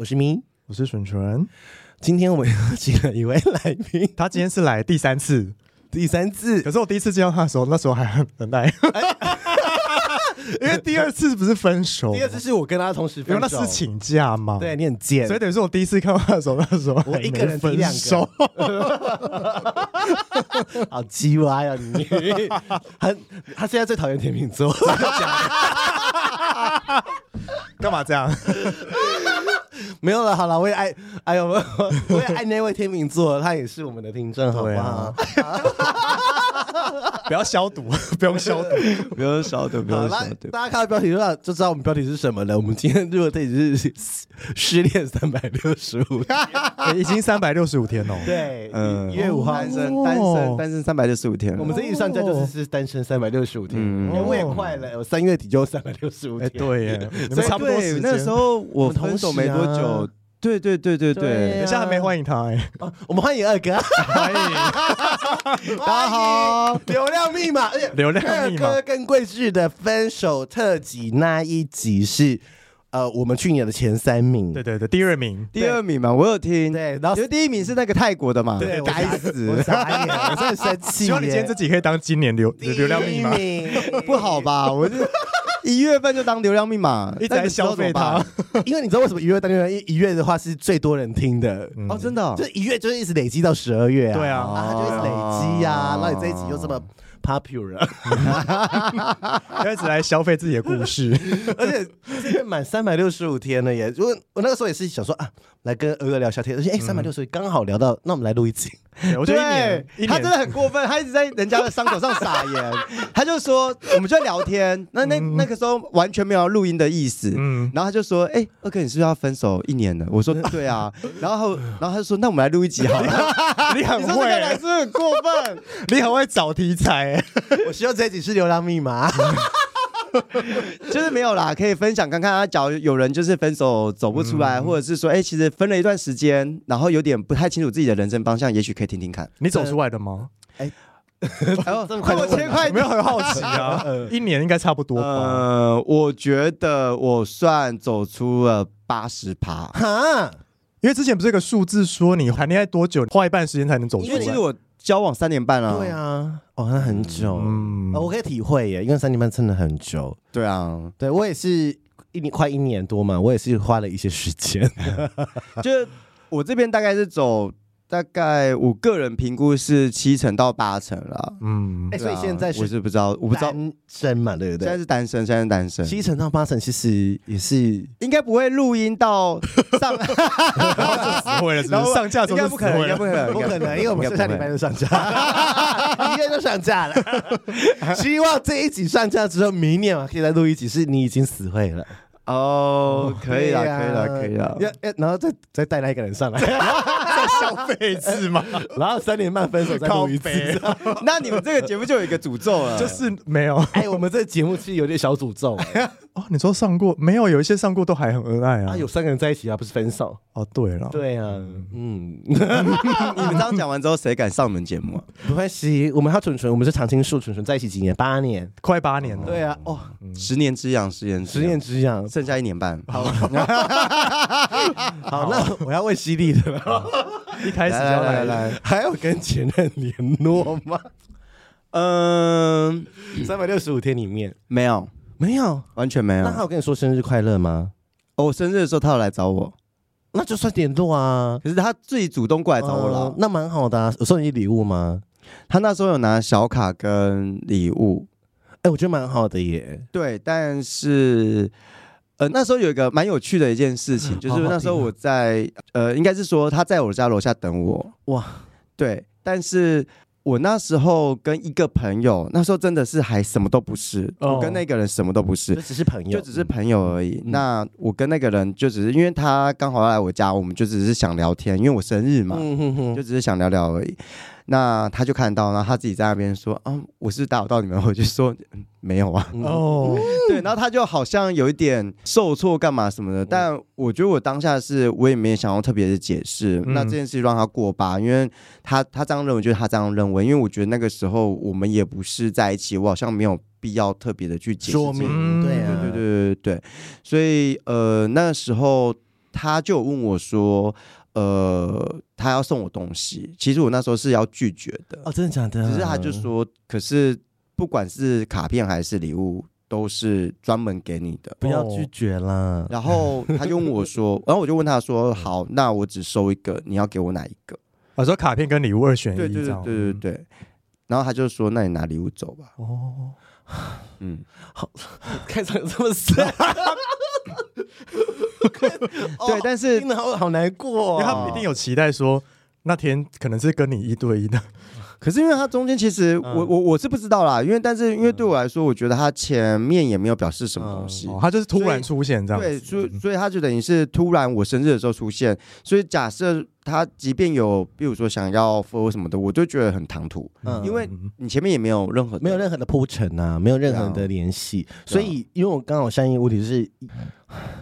嗨，我是咪，我是纯纯。今天我们邀请了一位来宾，他今天是来第三次，第三次。可是我第一次见到他的时候，那时候还很很爱。因为第二次不是分手，第二次是我跟他同时分手，因为那是请假嘛。对，你很贱，所以等于是我第一次看到他的时候，那时候我一个人分手，好鸡歪啊你！他他现在最讨厌天秤座，干嘛这样？没有了，好了，我也爱，哎呦，我也爱那位天秤座，他也是我们的听众，好不好？不要消毒，不用消毒，不用消毒，不用消毒。大家看到标题就就知道我们标题是什么了。我们今天如果这里是失恋三百六十五天，已经三百六十五天了。对，嗯，一月五号单身，单身，单身三百六十五天。我们这一上架就是是单身三百六十五天，因为也快了，我三月底就三百六十五天。对差不多。那时候我分手没多久。对对对对对，等一下还没欢迎他哎，我们欢迎二哥，欢迎，大家好，流量密码，流量密码，二哥跟桂志的分手特辑那一集是呃我们去年的前三名，对对对，第二名，第二名嘛，我有听，对，然后第一名是那个泰国的嘛，对，该死，我傻眼，我真的生气，希望你今天自己可以当今年流流量密码，不好吧？我就。一月份就当流量密码，一直在消费它，因为你知道为什么一月当流量？一月的话是最多人听的。哦，真的，就一月就是一直累积到十二月啊，对啊，啊，就一直累积呀，那你这一集又这么 popular，一直来消费自己的故事，而且这个满三百六十五天了耶！如果我那个时候也是想说啊，来跟鹅哥聊下天，而且哎，三百六十五刚好聊到，那我们来录一集。我觉得一年，他真的很过分，他一直在人家的伤口上撒盐。他就说，我们就在聊天，那那那个时候完全没有录音的意思。嗯，然后他就说，哎，二哥，你是不是要分手一年了？我说，对啊。然后，然后他就说，那我们来录一集好了。你很会，是不是很过分？你很会找题材。我希望这一集是流浪密码。就是没有啦，可以分享看看啊。假如有人就是分手走不出来，嗯、或者是说，哎、欸，其实分了一段时间，然后有点不太清楚自己的人生方向，也许可以听听看。你走出来的吗？哎、欸，这么快我切块，没有很好奇啊。一年应该差不多吧。呃，我觉得我算走出了八十趴。哈，因为之前不是有个数字说你谈恋爱多久花一半时间才能走出来？因为其实我。交往三年半了，对啊，哦，那很久，嗯，我可以体会耶，因为三年半真的很久，对啊，对我也是一年快一年多嘛，我也是花了一些时间，就是我这边大概是走。大概我个人评估是七成到八成了，嗯，哎，所以现在我是不知道，我不知道。单身嘛，对不对？现在是单身，现在是单身，七成到八成其实也是应该不会录音到上，然后就死会了，然后上架应该不可能，应该不可能，不可能，因为我们是下礼拜就上架，一月就上架了，希望这一集上架之后，明年嘛可以再录一集，是你已经死会了。哦，可以了，可以了，可以了，要要，然后再再带那一个人上来，再 消费一次嘛，然后三年半分手再录一次，那你们这个节目就有一个诅咒了，就是没有，哎，我们这个节目其实有点小诅咒。哦，你说上过没有？有一些上过都还很恩爱啊，有三个人在一起啊，不是分手。哦，对了，对啊，嗯，你们这样讲完之后，谁敢上我们节目啊？不关系，我们还有纯纯，我们是常青树，纯纯在一起几年？八年，快八年了。对啊，哦，十年之痒，十年十年之痒，剩下一年半。好，好，那我要问犀利的了。一开始就来来，还要跟前任联络吗？嗯，三百六十五天里面没有。没有，完全没有。那他有跟你说生日快乐吗？哦，我生日的时候他有来找我，那就算联络啊。可是他自己主动过来找我了，那蛮好的、啊。有送你礼物吗？他那时候有拿小卡跟礼物，哎，我觉得蛮好的耶。对，但是呃，那时候有一个蛮有趣的一件事情，就是那时候我在呃，应该是说他在我家楼下等我。哇，对，但是。我那时候跟一个朋友，那时候真的是还什么都不是，哦、我跟那个人什么都不是，就只是朋友，就只是朋友而已。嗯、那我跟那个人就只是因为他刚好要来我家，我们就只是想聊天，因为我生日嘛，嗯、哼哼就只是想聊聊而已。那他就看到，然后他自己在那边说：“啊，我是打扰到你们。”我就说：“没有啊。”哦，对，然后他就好像有一点受挫，干嘛什么的。但我觉得我当下是，我也没有想要特别的解释。嗯、那这件事让他过吧，因为他他这样认为，就是他这样认为。因为我觉得那个时候我们也不是在一起，我好像没有必要特别的去解释。说明，对啊，对对对对对。所以呃，那时候。他就问我说，呃，他要送我东西，其实我那时候是要拒绝的。哦，真的假的？只是他就说，可是不管是卡片还是礼物，都是专门给你的，不要拒绝啦。然后他就问我说，然后我就问他说，好，那我只收一个，你要给我哪一个？我说卡片跟礼物二选一，对对对对对对。然后他就说，那你拿礼物走吧。哦，嗯，好，开场这么深。对，但是听得好好难过，因为他们一定有期待说那天可能是跟你一对一的。可是因为它中间其实我我我是不知道啦，因为但是因为对我来说，我觉得他前面也没有表示什么东西，他就是突然出现这样。对，所以所以他就等于是突然我生日的时候出现，所以假设他即便有比如说想要 follow 什么的，我就觉得很唐突，因为你前面也没有任何没有任何的铺陈啊，没有任何的联系，所以因为我刚好相应问题是，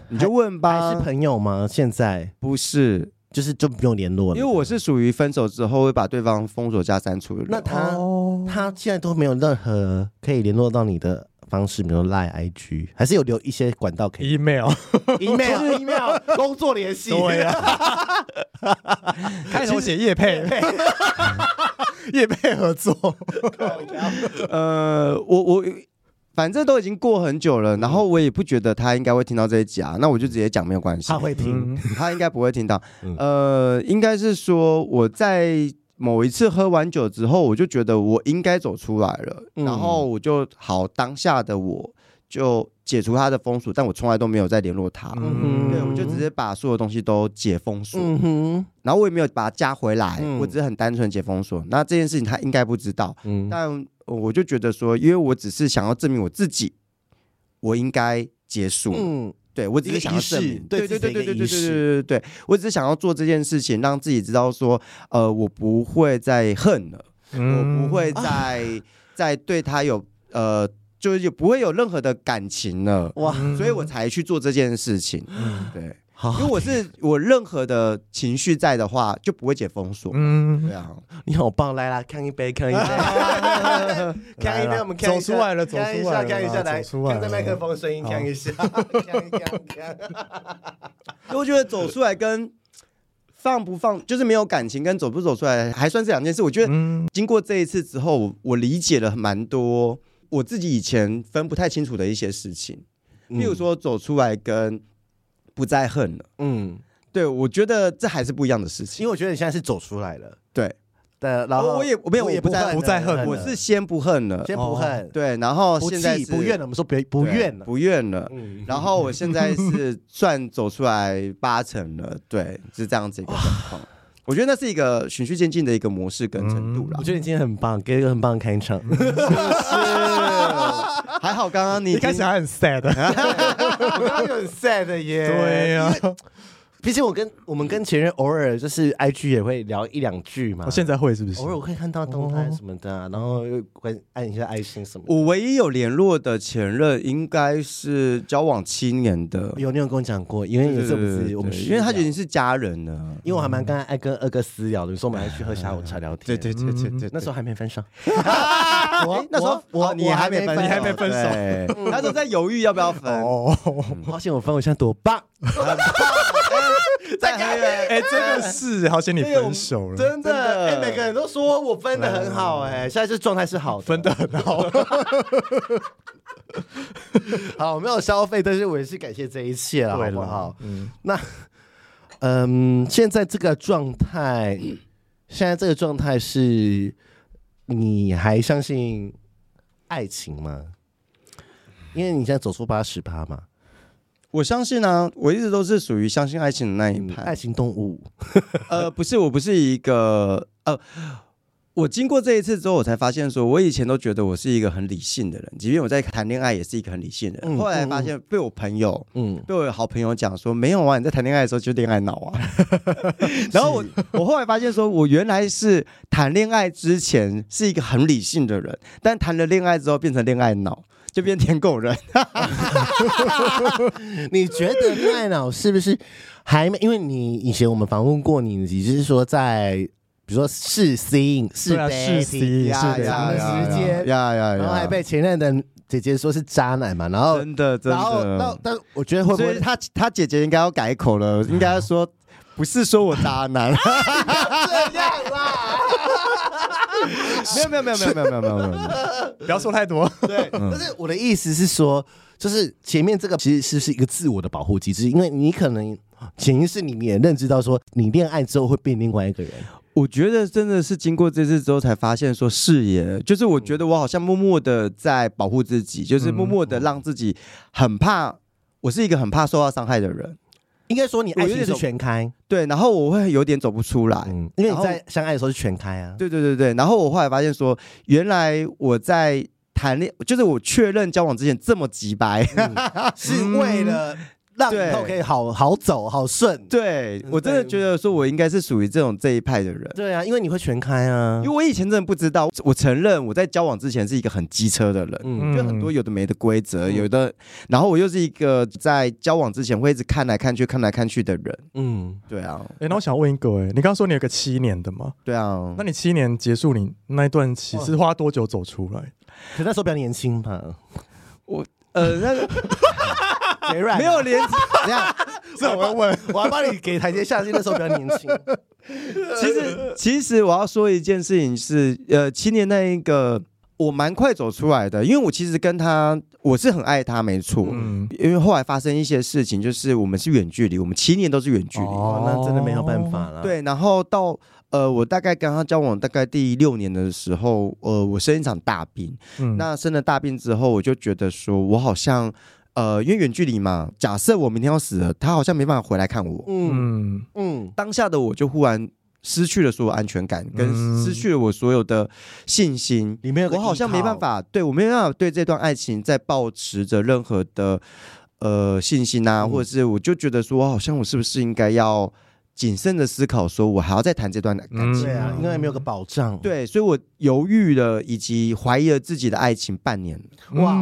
你就问吧，还是朋友吗？现在？不是。就是就不用联络了，因为我是属于分手之后会把对方封锁加删除的人。那他、哦、他现在都没有任何可以联络到你的方式，比如 Line、IG，还是有留一些管道可以？Email、Email、Email 工作联系。对呀、啊，开头写叶配，业配合作。呃，我我。反正都已经过很久了，然后我也不觉得他应该会听到这一集啊，那我就直接讲没有关系。他会听，他应该不会听到。呃，应该是说我在某一次喝完酒之后，我就觉得我应该走出来了，然后我就好当下的我就解除他的封锁，但我从来都没有再联络他。嗯，对，我就直接把所有东西都解封锁。嗯，然后我也没有把他加回来，我只是很单纯解封锁。那这件事情他应该不知道。嗯，但。我就觉得说，因为我只是想要证明我自己，我应该结束。嗯，对我只是想要证明，对对对对对对对对对对，我只是想要做这件事情，让自己知道说，呃，我不会再恨了，嗯、我不会再、啊、再对他有呃，就是不会有任何的感情了。哇，所以我才去做这件事情。嗯，对。因为我是我任何的情绪在的话，就不会解封锁。嗯，对啊，你好棒，来啦，看一杯，看一杯，看一杯，我们看走出来了，走看一下，看一下，来，看着麦克风声音，看一下，看一看，看。我觉得走出来跟放不放，就是没有感情跟走不走出来，还算是两件事。我觉得经过这一次之后，我理解了蛮多我自己以前分不太清楚的一些事情，比如说走出来跟。不再恨了，嗯，对，我觉得这还是不一样的事情，因为我觉得你现在是走出来了，对，对，然后我也我没有，我也不再不再恨，我是先不恨了，先不恨，对，然后现在不怨了，我们说别不怨了，不怨了，然后我现在是 算走出来八成了，对，是这样子一个状况，我觉得那是一个循序渐进的一个模式跟程度了，我觉得你今天很棒，给一个很棒的开场，还好，刚刚你一开始还很 sad，我刚刚就很 sad 耶。对呀，毕竟我跟我们跟前任偶尔就是 IG 也会聊一两句嘛。我现在会是不是？偶尔我可以看到动态什么的，然后又会按一下爱心什么。我唯一有联络的前任应该是交往七年的，有你有跟我讲过，因为有这不是我们，因为他已经是家人了。因为我还蛮刚爱跟二哥私聊的，说我们还去喝下午茶聊天。对对对对对，那时候还没分手。我那时候我你还没分，你还没分手，那时候在犹豫要不要分。哦，好险我分，我现在多棒，哎，真的是好险你分手了，真的。哎，每个人都说我分的很好，哎，现在这状态是好的，分的很好。好，我没有消费，但是我也是感谢这一切了，好不好？嗯，那嗯，现在这个状态，现在这个状态是。你还相信爱情吗？因为你现在走出八十趴嘛。我相信啊，我一直都是属于相信爱情的那一派。爱情动物，呃，不是，我不是一个呃。我经过这一次之后，我才发现说，我以前都觉得我是一个很理性的人，即便我在谈恋爱也是一个很理性的人。后来发现被我朋友，嗯，被我好朋友讲说，没有啊，你在谈恋爱的时候就恋爱脑啊。然后我我后来发现说，我原来是谈恋爱之前是一个很理性的人，但谈了恋爱之后变成恋爱脑，就变舔狗人。你觉得恋爱脑是不是还没？因为你以前我们访问过你，你就是说在。比如说试新、试 dating 试试长的时间，然后还被前任的姐姐说是渣男嘛，然后真的真的，然后那但我觉得会不会他他姐姐应该要改口了，应该说不是说我渣男，这样啦，没有没有没有没有没有没有没有没有，不要说太多。对，但是我的意思是说，就是前面这个其实是是一个自我的保护机制，因为你可能潜意识里面也认知到说，你恋爱之后会变另外一个人。我觉得真的是经过这次之后才发现，说是耶，就是我觉得我好像默默的在保护自己，就是默默的让自己很怕，我是一个很怕受到伤害的人。应该说你爱情是全开，对，然后我会有点走不出来，嗯，因为你在相爱的时候是全开啊。对对对对，然后我后来发现说，原来我在谈恋，就是我确认交往之前这么直白，嗯，是为了。让以后可以好好走好顺，对，我真的觉得说，我应该是属于这种这一派的人。对啊，因为你会全开啊。因为我以前真的不知道，我承认我在交往之前是一个很机车的人，嗯，就很多有的没的规则，有的，然后我又是一个在交往之前会一直看来看去、看来看去的人。嗯，对啊。哎，那我想问一个，哎，你刚刚说你有个七年的吗？对啊。那你七年结束，你那一段期是花多久走出来？可那时候比较年轻吧。我呃，那个。没有连，这样，这我要问，我要帮你给台阶下，那时候比较年轻。其实，其实我要说一件事情是，呃，七年那一个，我蛮快走出来的，因为我其实跟他，我是很爱他，没错。嗯，因为后来发生一些事情，就是我们是远距离，我们七年都是远距离，哦，那真的没有办法了。对，然后到。呃，我大概跟他交往大概第六年的时候，呃，我生一场大病。嗯，那生了大病之后，我就觉得说，我好像，呃，因为远距离嘛，假设我明天要死了，他好像没办法回来看我。嗯。嗯，当下的我就忽然失去了所有安全感，跟失去了我所有的信心。里面我好像没办法，对我没办法对这段爱情再抱持着任何的呃信心啊，嗯、或者是我就觉得说，我好像我是不是应该要。谨慎的思考，说我还要再谈这段感情，对啊，因为没有个保障，对，所以我犹豫了，以及怀疑了自己的爱情半年。哇，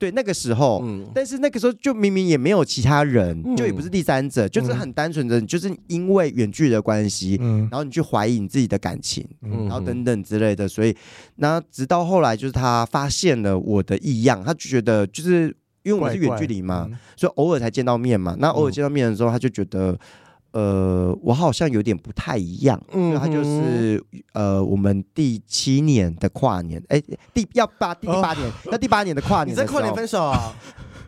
对，那个时候，但是那个时候就明明也没有其他人，就也不是第三者，就是很单纯的，就是因为远距离的关系，然后你去怀疑你自己的感情，然后等等之类的，所以那直到后来，就是他发现了我的异样，他就觉得就是因为我们是远距离嘛，所以偶尔才见到面嘛，那偶尔见到面的时候，他就觉得。呃，我好像有点不太一样，嗯哼，他就是呃，我们第七年的跨年，哎，第要八第八年，那、哦、第八年的跨 年的，你在跨年分手啊？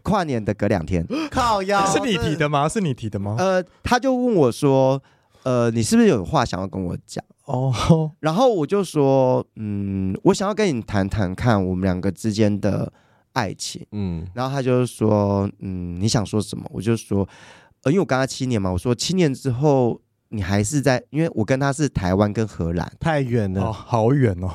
跨年的隔两天，靠腰，是你提的吗？是你提的吗？呃，他就问我说，呃，你是不是有话想要跟我讲？哦，然后我就说，嗯，我想要跟你谈谈看我们两个之间的爱情，嗯，然后他就说，嗯，你想说什么？我就说。呃，因为我跟他七年嘛，我说七年之后你还是在，因为我跟他是台湾跟荷兰，太远了，哦，好远哦。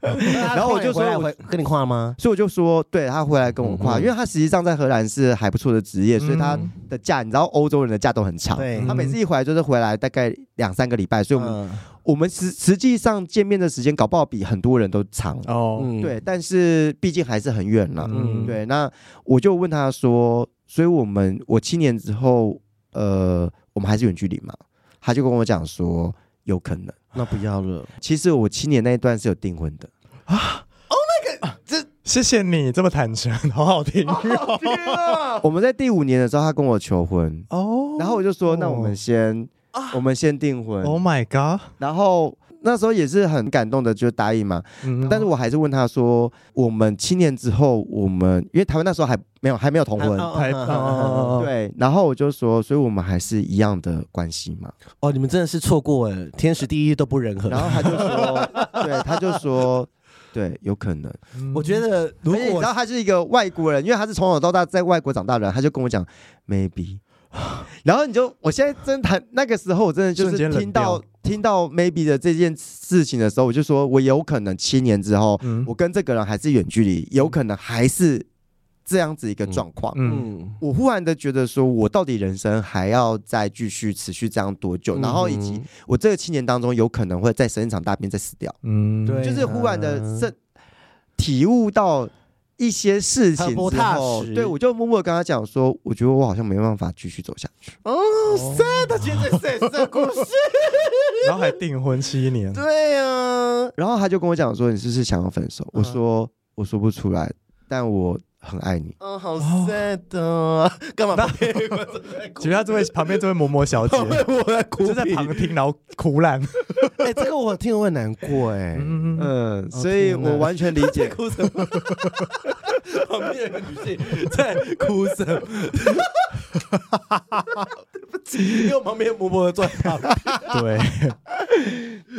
然后我就说我跟你跨吗？所以我就说，对，他回来跟我跨，嗯、因为他实际上在荷兰是还不错的职业，所以他的假，你知道欧洲人的假都很长，对他每次一回来就是回来大概两三个礼拜，所以我们、嗯、我们实实际上见面的时间搞不好比很多人都长哦，对，但是毕竟还是很远了，嗯，对，那我就问他说，所以我们我七年之后。呃，我们还是远距离嘛？他就跟我讲说，有可能，那不要了。其实我七年那一段是有订婚的啊。Oh my god！这谢谢你这么坦诚，好好听。好好听啊！我们在第五年的时候，他跟我求婚哦，然后我就说，那我们先，我们先订婚。Oh my god！然后。那时候也是很感动的，就答应嘛。嗯，但是我还是问他说：“我们七年之后，我们因为台湾那时候还没有还没有同婚，对。然后我就说，所以我们还是一样的关系嘛。哦，你们真的是错过了，天时地利都不人和。然后他就说，对，他就说，对，有可能。我觉得，如果你知道他是一个外国人，因为他是从小到大在外国长大的人，他就跟我讲，maybe。然后你就，我现在真谈那个时候，我真的就是听到。听到 maybe 的这件事情的时候，我就说，我有可能七年之后，嗯、我跟这个人还是远距离，有可能还是这样子一个状况。嗯，嗯我忽然的觉得说，我到底人生还要再继续持续这样多久？嗯、然后以及我这个七年当中，有可能会再生一场大病再死掉。嗯，对，就是忽然的是体悟到。一些事情之后，对，我就默默跟他讲说，我觉得我好像没办法继续走下去。哦，sad，现在 sad 的故事，然后还订婚七年，对呀、啊。然后他就跟我讲说，你是不是想要分手？我说，我说不出来，但我很爱你。嗯，好 sad 的，干嘛？其实他这位旁边这位嬷嬷小姐，我在哭，就在旁听，然后哭烂。哎，这个我听了会难过哎，嗯，所以我完全理解。哭什么？旁边有个女性在哭什么？对不起，因为旁边嬷嬷在旁边。对，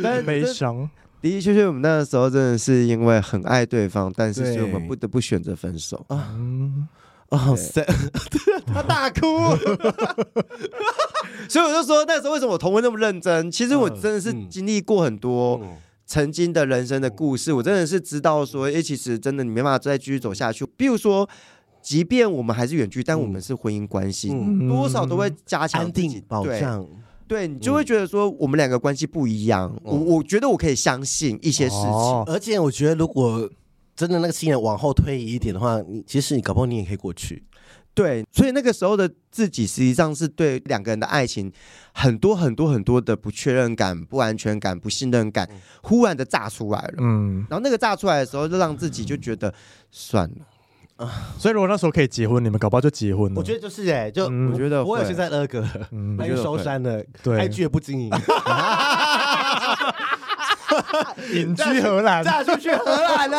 但悲伤。的的确确，我们那个时候真的是因为很爱对方，但是所以我们不得不选择分手啊。哦，他大哭，所以我就说那时候为什么我同婚那么认真？其实我真的是经历过很多曾经的人生的故事，我真的是知道说，哎，其实真的你没办法再继续走下去。比如说，即便我们还是远距，但我们是婚姻关系，多少都会加强安定保障。对，你就会觉得说我们两个关系不一样，我我觉得我可以相信一些事情，而且我觉得如果真的那个信任往后推移一点的话，你其实你搞不好你也可以过去。对，所以那个时候的自己实际上是对两个人的爱情很多很多很多的不确认感、不安全感、不信任感，忽然的炸出来了。嗯，然后那个炸出来的时候，就让自己就觉得算了。啊，所以如果那时候可以结婚，你们搞不好就结婚了。我觉得就是哎，就我觉得我有现在二哥，那就收山了，对，IG 也不经营，隐居荷兰，嫁出去荷兰了，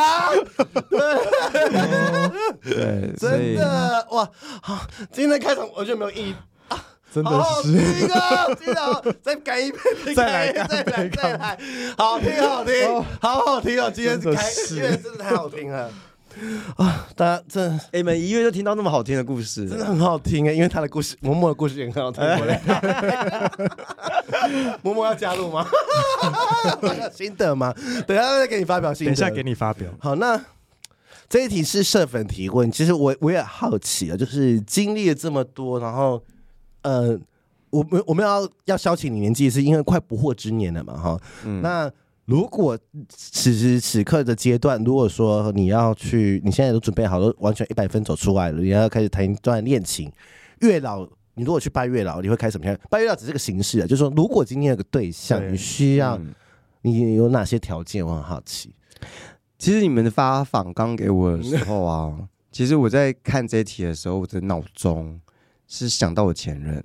对，真的哇，好，今天开场我觉得没有意义。啊，真的是，一个，记得再改一遍，再来，再来，再来，好听，好听，好好听哦，今天开，因为真的太好听了。啊！大家这你们一月就听到那么好听的故事，真的很好听哎！因为他的故事，嬷嬷的故事也很好听。嬷嬷要加入吗？心得吗？等下再给你发表心得。等一下给你发表。好，那这一题是社粉提问。其实我我也好奇啊，就是经历了这么多，然后呃，我们我们要要消遣你年纪，是因为快不惑之年了嘛？哈，嗯，那。如果此时此刻的阶段，如果说你要去，你现在都准备好了，完全一百分走出来了，你要开始谈一段恋情，月老，你如果去拜月老，你会开什么样？拜月老只是个形式啊，就是说，如果今天有个对象，对你需要，嗯、你有哪些条件？我很好奇。其实你们的发访刚给我的时候啊，其实我在看这题的时候，我的脑中是想到我前任。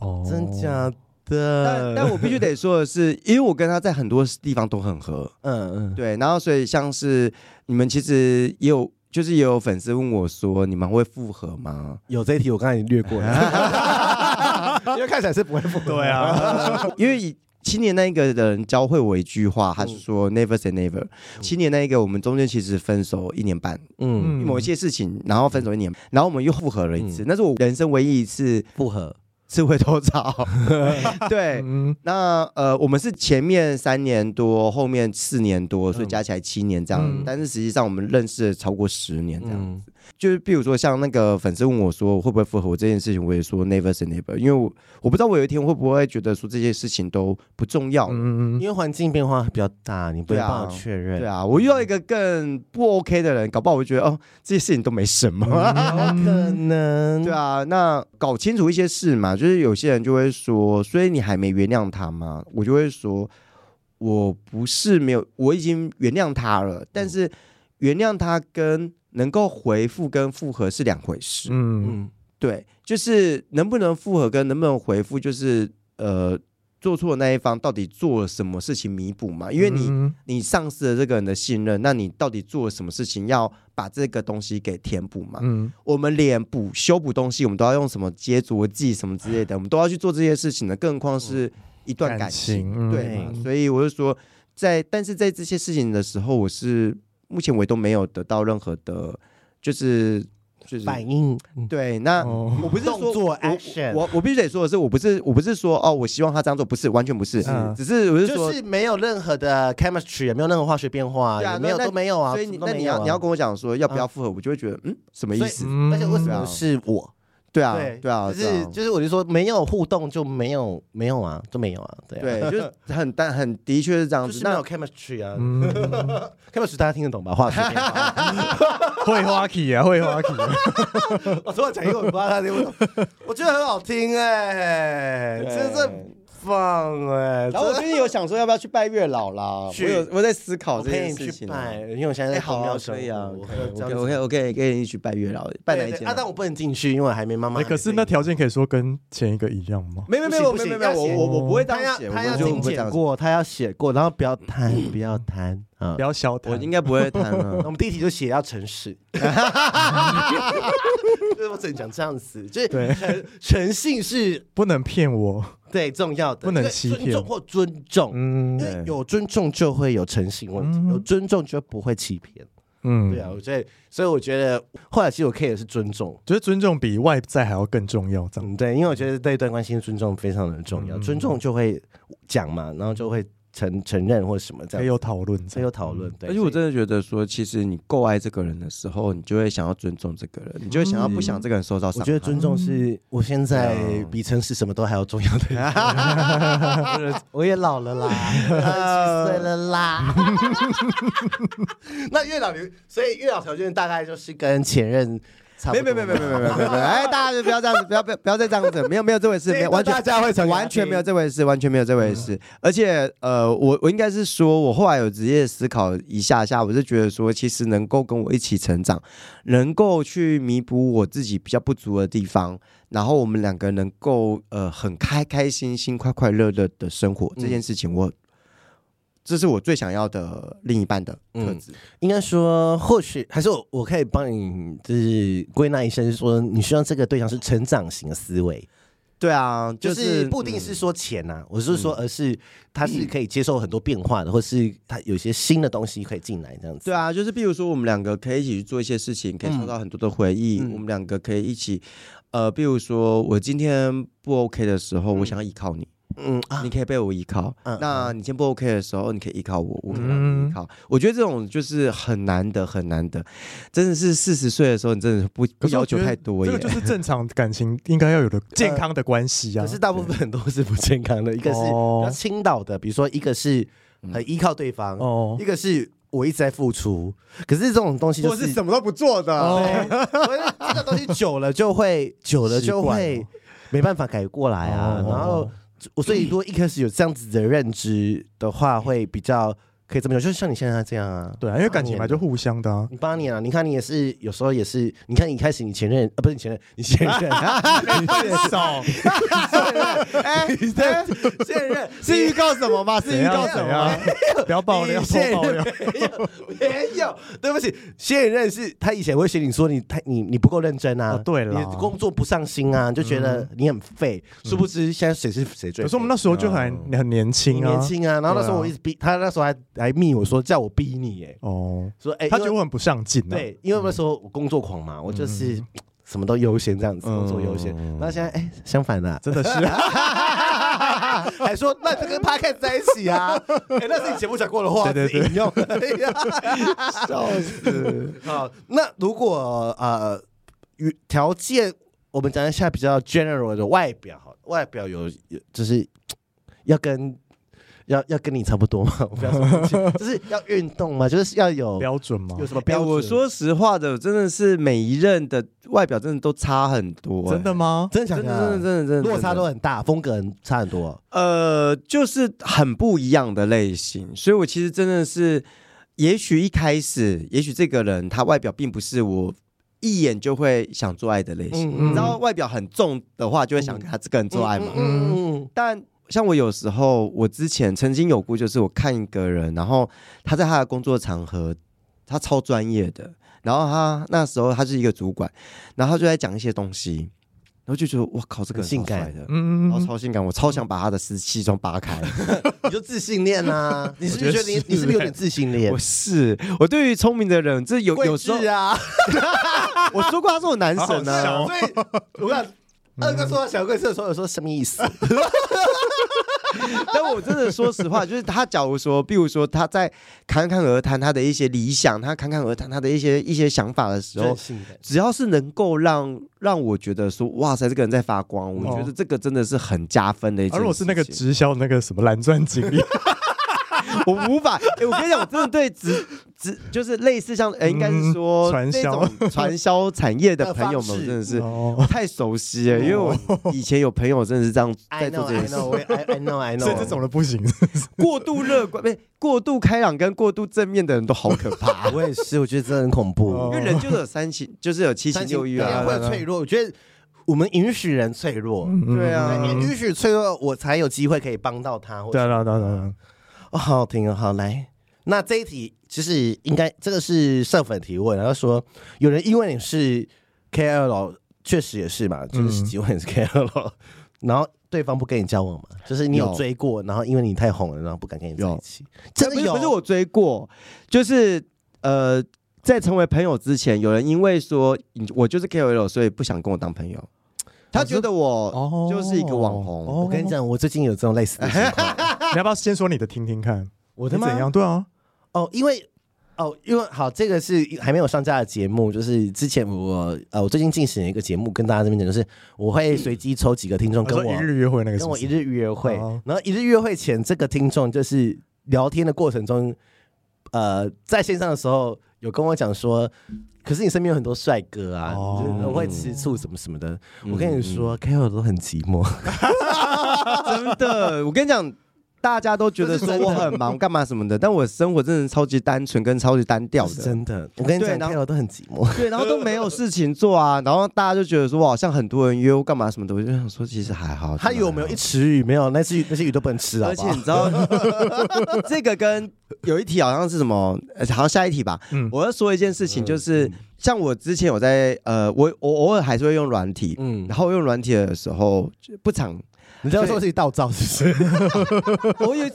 哦，真假？但但我必须得说的是，因为我跟他在很多地方都很合，嗯嗯，对，然后所以像是你们其实也有，就是也有粉丝问我说，你们会复合吗？有这一题，我刚才已经略过了，因为看起来是不会复合。对啊，因为以七年那一个的人教会我一句话，他是说 never say never。七年那一个，我们中间其实分手一年半，嗯，某一些事情，然后分手一年，然后我们又复合了一次，那是我人生唯一一次复合。是回头草，对，那呃，我们是前面三年多，后面四年多，所以加起来七年这样。嗯、但是实际上我们认识了超过十年这样子。嗯就是比如说像那个粉丝问我说会不会复合我这件事情，我也说 never say never，因为我我不知道我有一天会不会觉得说这些事情都不重要，嗯嗯，因为环境变化比较大，你不要帮我确认。对啊，我遇到一个更不 OK 的人，搞不好我会觉得哦这些事情都没什么，嗯、可能。对啊，那搞清楚一些事嘛，就是有些人就会说，所以你还没原谅他吗？我就会说，我不是没有，我已经原谅他了，但是原谅他跟。能够回复跟复合是两回事，嗯，对，就是能不能复合跟能不能回复，就是呃，做错的那一方到底做了什么事情弥补嘛？因为你你丧失了这个人的信任，那你到底做了什么事情要把这个东西给填补嘛？嗯，我们连补修补东西，我们都要用什么接着剂什么之类的，我们都要去做这些事情的，更何况是一段感情，感情对，所以我就说，在但是在这些事情的时候，我是。目前我都没有得到任何的，就是就是反应。对，那我不是说做 action，我我必须得说的是，我不是我不是说哦，我希望他这样做，不是完全不是，只是我是说，就是没有任何的 chemistry，也没有任何化学变化，也没有都没有啊。所以你那你要你要跟我讲说要不要复合，我就会觉得嗯，什么意思？而且为什么是我？对啊，对啊，就是就是，我就说没有互动就没有没有啊，就没有啊，对啊，对，就是很但很的确是这样子，那有 chemistry 啊，chemistry 大家听得懂吧？化学 会花体啊，会花气。我昨晚讲一个我不知道他听不懂，我觉得很好听哎，这这棒哎！然后我最近有想说要不要去拜月老啦，我有我在思考这件事情。拜，因为我现在在好庙可以啊，我可以 我可以跟你一起拜月老，拜哪一间？啊，但我不能进去，因为我还没妈妈。可是那条件可以说跟前一个一样吗？没没没有没有没有，我我我不会这样写，他要精简过，他要写过，然后不要贪，不要贪啊，不要小谈，我应该不会贪啊。我们第一题就写要诚实。就是我只能讲这样子，就是诚诚信是不能骗我，对，重要的。不能欺骗，尊重或尊重，嗯，因为有尊重就会有诚信问题，有尊重就不会欺骗，嗯，对啊，我觉得，所以我觉得后来其实我 care 的是尊重，觉得尊重比外在还要更重要，这样，对，因为我觉得对一段关系的尊重非常的重要，尊重就会讲嘛，然后就会。承承认或什么这样，还有讨论，还有讨论。对，而且我真的觉得说，其实你够爱这个人的时候，你就会想要尊重这个人，你就会想要不想这个人受到伤害。我觉得尊重是我现在比城市什么都还要重要的。我也老了啦，二十岁了啦。那月老，所以月老条件大概就是跟前任。没有没有没有没有没有没有没有，哎，大家就不要这样子，不要不要不要再这样子，没有没有这回事，没有完全大家会成完全没有这回事，完全没有这回事。而且呃，我我应该是说，我后来有职业思考一下下，我是觉得说，其实能够跟我一起成长，能够去弥补我自己比较不足的地方，然后我们两个能够呃很开开心心、快快乐乐的生活，这件事情我。这是我最想要的另一半的特质。嗯，应该说，或许还是我我可以帮你，就是归纳一下，就是说，你希望这个对象是成长型的思维。对啊，就是、就是、不一定是说钱呐、啊，嗯、我是说，而是他是可以接受很多变化的，嗯、或是他有些新的东西可以进来这样子。对啊，就是比如说，我们两个可以一起去做一些事情，可以创造很多的回忆。嗯、我们两个可以一起，呃，比如说我今天不 OK 的时候，嗯、我想要依靠你。嗯，你可以被我依靠。嗯，那你先不 OK 的时候，你可以依靠我，我可以让你依靠。我觉得这种就是很难得，很难得。真的是四十岁的时候，你真的不不要求太多。这个就是正常感情应该要有的 健康的关系啊。可是大部分都是不健康的，一个是比较倾倒的，比如说一个是很依靠对方，哦，一个是我一直在付出。可是这种东西就是什么都不做的。所以这个东西久了就会，久了就会 没办法改过来啊，然后。我所以，说一开始有这样子的认知的话，会比较。可以这么讲，就是像你现在这样啊，对啊，因为感情嘛就互相的啊。你八年啊，你看你也是，有时候也是，你看你一开始你前任啊，不是你前任，你现任，你分手，现任，哎，现任。是预告什么吗？是预告什么？不要爆料，不要爆料，没有，对不起，现任是他以前会嫌你说你太你你不够认真啊，对了，你工作不上心啊，就觉得你很废，殊不知现在谁是谁最？可是我们那时候就很很年轻啊，年轻啊，然后那时候我一直逼他，那时候还。来密我说叫我逼你哎哦，说哎，他觉得我很不上进。对，因为那时候我工作狂嘛，我就是什么都优先这样子，工作优先。那现在哎，相反的，真的是，还说那就跟 Podcast 在一起啊？哎，那是你节目讲过的话，对对对，引用。笑死！好，那如果呃，条件我们讲一下比较 general 的外表，哈，外表有有就是要跟。要要跟你差不多吗？我不要说，就是要运动吗？就是要有标准吗？有什么标准？我说实话的，真的是每一任的外表真的都差很多。真的吗？真的假的？真的真的真的真的落差都很大，风格差很多。呃，就是很不一样的类型，所以我其实真的是，也许一开始，也许这个人他外表并不是我一眼就会想做爱的类型。你知道，外表很重的话，就会想跟他这个人做爱嘛。嗯，但。像我有时候，我之前曾经有过，就是我看一个人，然后他在他的工作场合，他超专业的，然后他那时候他是一个主管，然后他就在讲一些东西，然后就觉得哇靠，这个人性感的，嗯，然后超性感，我超想把他的西西装扒开，你就自信恋啊？你是不是觉得你你是不是有点自信恋？我是，我对于聪明的人，这有有时候啊，我说过他是我男神呢，所以我看。二哥说到小贵的时候，有说什么意思？但我真的说实话，就是他假如说，比如说他在侃侃而谈他的一些理想，他侃侃而谈他的一些一些想法的时候，只要是能够让让我觉得说，哇塞，这个人在发光，我觉得这个真的是很加分的一件事。而我是那个直销那个什么蓝钻经理。我无法，欸、我跟你讲，我真的对直直就是类似像，哎，应该是说传销传销产业的朋友们真的是太熟悉了，因为我以前有朋友真的是这样 在做这件事。I know, I know, I know。所以这种的不行，过度乐观，不是过度开朗跟过度正面的人都好可怕。我也是，我觉得真的很恐怖，因为人就是有三情，就是有七情六欲啊，会脆弱。我觉得我们允许人脆弱，对啊，你允许脆弱，我才有机会可以帮到他。对啊，对啊，对啊。哦，好好听哦，好来。那这一题其实应该这个是社粉提问，然后说有人因为你是 KOL，确实也是嘛，就是喜欢你是 KOL，、嗯、然后对方不跟你交往嘛，就是你有追过，然后因为你太红了，然后不敢跟你在一起。真的有？不是我追过，就是呃，在成为朋友之前，有人因为说我就是 KOL，所以不想跟我当朋友，他觉得我就是一个网红。哦、我跟你讲，我最近有这种类似的情况，你要不要先说你的听听看？我的怎样？对啊。哦，因为哦，因为好，这个是还没有上架的节目，就是之前我呃，我最近进行了一个节目，跟大家这边讲，就是我会随机抽几个听众跟我、嗯、一日约会那个是是，跟我一日约会，然后一日约会前，这个听众就是聊天的过程中，呃，在线上的时候有跟我讲说，可是你身边有很多帅哥啊，会吃醋什么什么的。嗯、我跟你说，KOL 都很寂寞，真的，我跟你讲。大家都觉得说我很忙，干嘛什么的，但我生活真的超级单纯跟超级单调的，真的。我跟你讲，朋友都很寂寞，对，然后都没有事情做啊，然后大家就觉得说我好像很多人约我干嘛什么的，我就想说其实还好。他有没有一池鱼？没有，那些鱼那些鱼都不能吃啊。而且你知道，这个跟有一题好像是什么？好像下一题吧。嗯，我要说一件事情，就是像我之前有在呃，我我偶尔还是会用软体，嗯，然后用软体的时候不常。你这样说是盗照是不是？我有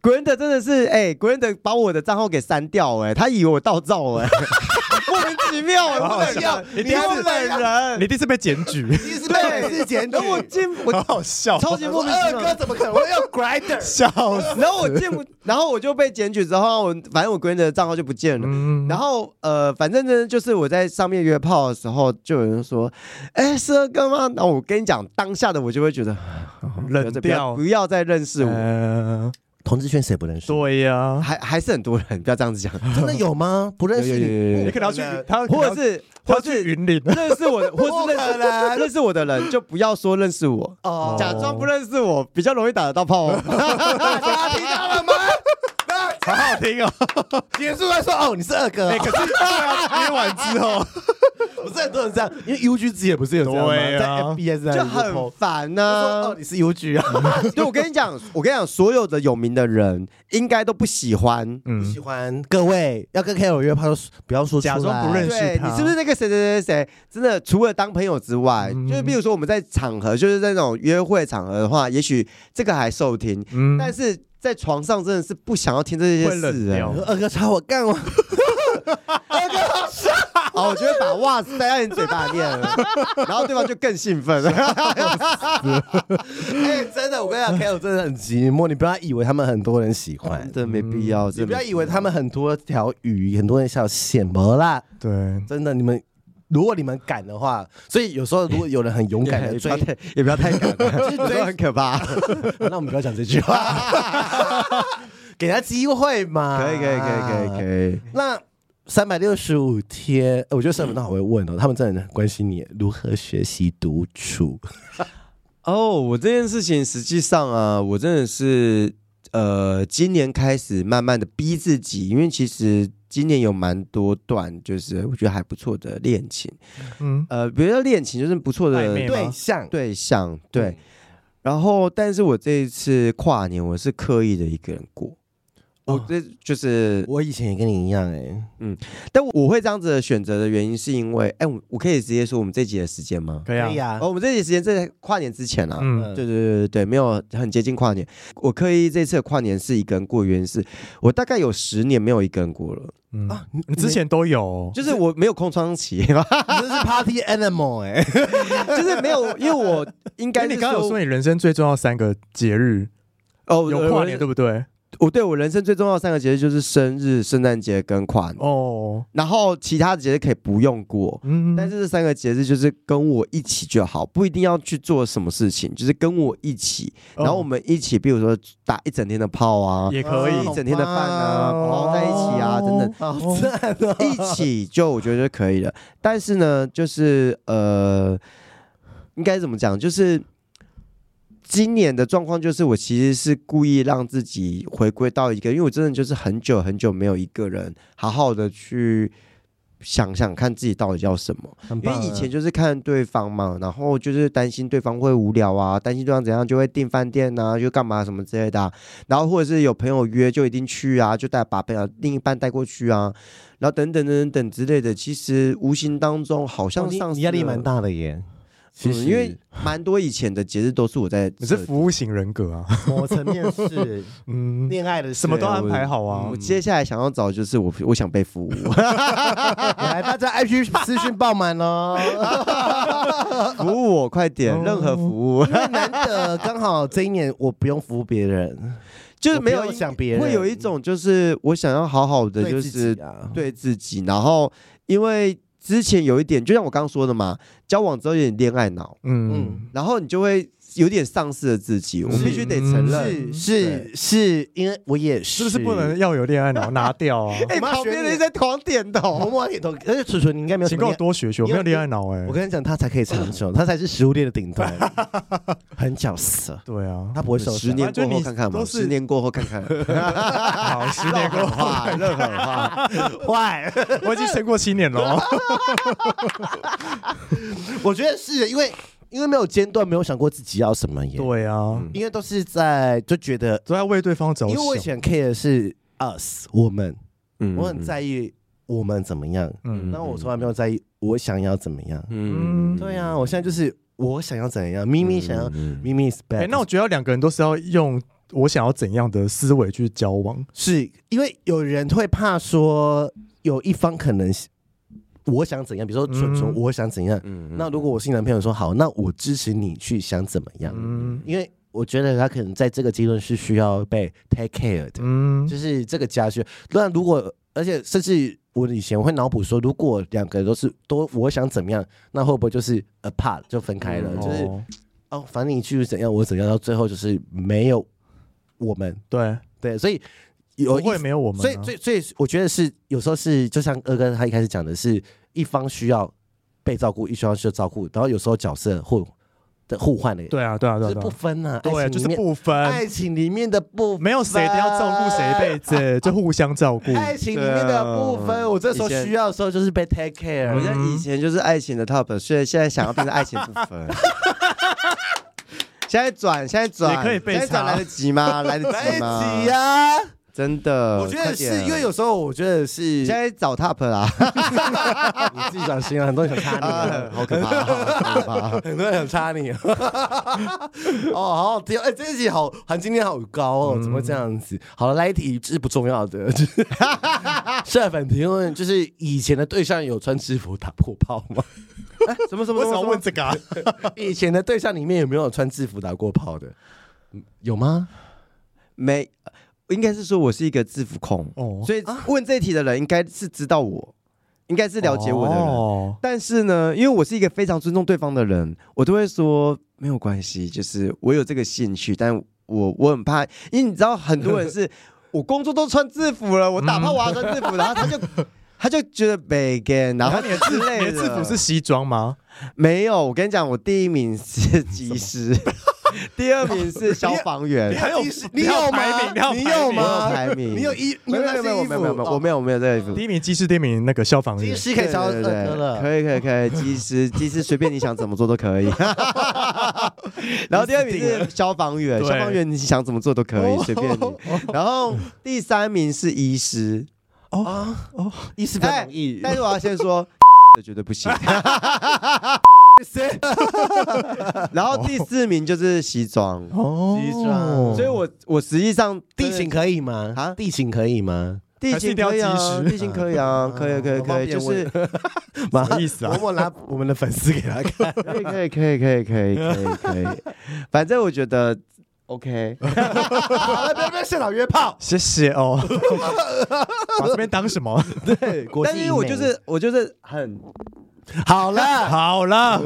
Grindr 真的是哎 Grindr 把我的账号给删掉哎、欸，他以为我盗照哎、欸。莫名其妙，我不要。你第一次本人，你第一次被检举，第一次被检举。我进，我好好笑，超级莫名其妙。二哥怎么可能我要 Grindr？笑死。然后我进不，然后我就被检举之后，我反正我 Grindr 的账号就不见了。然后呃，反正呢，就是我在上面约炮的时候，就有人说：“哎，是二哥吗？”那我跟你讲，当下的我就会觉得冷掉，不要再认识我。同志圈谁不认识？对呀，还还是很多人，不要这样子讲。真的有吗？不认识你，你可能要去他，或者是 或者是云林认识我，或是认识认识我的人，就不要说认识我，哦假装不认识我，比较容易打得到炮。大家听到了吗？好好听哦。结束再说哦，你是二哥。可是接完之后，不是很多人这样，因为 UG 自己也不是有这样吗？在 FBS 就很烦呢。哦，你是 UG 啊？对，我跟你讲，我跟你讲，所有的有名的人应该都不喜欢，不喜欢。各位要跟 KOL 约炮，不要说假装不认识他。你是不是那个谁谁谁谁？真的，除了当朋友之外，就是比如说我们在场合，就是在那种约会场合的话，也许这个还受听，但是。在床上真的是不想要听这些事哎！二哥朝我干我，二哥我就会把袜子塞在你嘴巴里面，然后对方就更兴奋了。哎，真的，我跟你讲，KOL 真的很寂寞。你不要以为他们很多人喜欢，真的没必要。你不要以为他们很多条鱼，很多人想羡慕啦。对，真的，你们。如果你们敢的话，所以有时候如果有人很勇敢的 追，也不要太敢，追 很可怕。那我们不要讲这句话，给他机会嘛。可以，可以，可以，可以，可以。那三百六十五天，我觉得社粉都好会问哦，他们真的很关心你如何学习独处。哦，我这件事情实际上啊，我真的是呃，今年开始慢慢的逼自己，因为其实。今年有蛮多段，就是我觉得还不错的恋情，嗯，呃，比如说恋情就是不错的对象，对象，对。然后，但是我这一次跨年，我是刻意的一个人过。我这就是我以前也跟你一样哎，嗯，但我会这样子的选择的原因是因为，哎，我我可以直接说我们这集的时间吗？可以啊，哦，我们这集时间在跨年之前啊，嗯，对对对对对，没有很接近跨年。我刻意这次的跨年是一个人过，原因是我大概有十年没有一个人过了，嗯啊，你之前都有，就是我没有空窗期，你这是 party animal 哎，就是没有，因为我应该你刚刚有说你人生最重要三个节日哦，有跨年对不对？我对我人生最重要的三个节日就是生日、圣诞节跟跨年。哦，然后其他的节日可以不用过，嗯，但是这三个节日就是跟我一起就好，不一定要去做什么事情，就是跟我一起，然后我们一起，比如说打一整天的炮啊，也可以。一整天的饭啊，包在一起啊，等等，好赞哦，一起就我觉得就可以了。但是呢，就是呃，应该怎么讲，就是。今年的状况就是，我其实是故意让自己回归到一个，因为我真的就是很久很久没有一个人好好的去想想看自己到底要什么。因为以前就是看对方嘛，然后就是担心对方会无聊啊，担心对方怎样就会订饭店啊，就干嘛什么之类的啊。然后或者是有朋友约就一定去啊，就带把朋友另一半带过去啊，然后等等等等等之类的。其实无形当中好像上压力蛮大的耶。其实，因为 蛮多以前的节日都是我在，你是服务型人格啊，某层面是，嗯，恋爱的什么都安排好啊。我接下来想要找的就是我，我想被服务，来大家 IG 私讯爆满哦，服务我快点，任何服务，因为难得刚好这一年我不用服务别人，就是没有想别人，会有一种就是我想要好好的就是对自己，然后因为。之前有一点，就像我刚刚说的嘛，交往之后有点恋爱脑，嗯，然后你就会有点丧失了自己。我必须得承认，是是，因为我也是，是不是不能要有恋爱脑拿掉啊？哎，旁边人在狂点头，默默点头。而且楚楚，你应该没有，请跟我多学学，我没有恋爱脑哎。我跟你讲，他才可以长久，他才是食物链的顶端，很绞死。对啊，他不会受十年过后看看 嘛，十年过后看看。好，十年过后，任何话坏，我已经撑过七年了。我觉得是因为。因为没有间断，没有想过自己要什么耶。对啊，因为都是在就觉得都在为对方着想。因为我以前 care 的是 us 我们，嗯，我很在意我们怎么样，嗯，那我从来没有在意我想要怎么样，嗯，对啊，我现在就是我想要怎样，咪咪想要，咪咪 is bad。那我觉得两个人都是要用我想要怎样的思维去交往，是因为有人会怕说有一方可能。我想怎样？比如说，纯纯，我想怎样？嗯、那如果我是你男朋友说好，那我支持你去想怎么样？嗯、因为我觉得他可能在这个阶段是需要被 take care 的，嗯，就是这个家需要。那如果而且甚至我以前会脑补说，如果两个人都是都我想怎么样，那会不会就是 apart 就分开了？嗯、就是哦，哦，反正你去怎样，我怎样，到最后就是没有我们。对对，所以。有会没有我们，所以所以所以我觉得是有时候是就像二哥他一开始讲的是一方需要被照顾，一方需要照顾，然后有时候角色互的互换的，对啊对啊对啊，不分啊，对，就是不分，爱情里面的不没有谁都要照顾谁一辈子，就互相照顾。爱情里面的不分，我这时候需要的时候就是被 take care。我觉得以前就是爱情的 top，所以现在想要变成爱情不分。现在转，现在转，也可以被转来得及吗？来得及吗？来得及呀。真的，我觉得是因为有时候我觉得是现在找 top 啦，你自己转型了，很多人想插你，好可怕，好可怕，很多人想插你。哦，好好听，哎，这一集好含金量好高哦，怎么会这样子？好了，来一题是不重要的，社粉提问就是以前的对象有穿制服打破炮吗？什么什么？为什么问这个？以前的对象里面有没有穿制服打过炮的？有吗？没。应该是说，我是一个制服控，哦、所以问这一题的人应该是知道我，应该是了解我的人。哦、但是呢，因为我是一个非常尊重对方的人，我都会说没有关系，就是我有这个兴趣，但我我很怕，因为你知道，很多人是 我工作都穿制服了，我打炮我要穿制服，然后他就 他就觉得没跟，然后你的制制服是西装吗？没有，我跟你讲，我第一名是技师。第二名是消防员，你有你有排名？你有吗？排名？你有衣？没有没有没有没有没有，我没有我没有这个衣服。第一名技师，第一名那个消防员。技师可以消，对对对，可以可以可以，技师技师随便你想怎么做都可以。然后第二名是消防员，消防员你想怎么做都可以，随便你。然后第三名是医师，哦哦，医师比较容易，但是我要先说，绝对不行。然后第四名就是西装。哦，西装，所以我我实际上地形可以吗？啊，地形可以吗？地形可以啊，地形可以啊，可以可以可以，就是 什么意思啊？我拿我们的粉丝给他看，可以可以可以可以可以可以可以，反正我觉得 OK，好了，不要不要现场约炮，谢谢哦。把这边当什么？对，但是因为我就是我就是很好了 好了，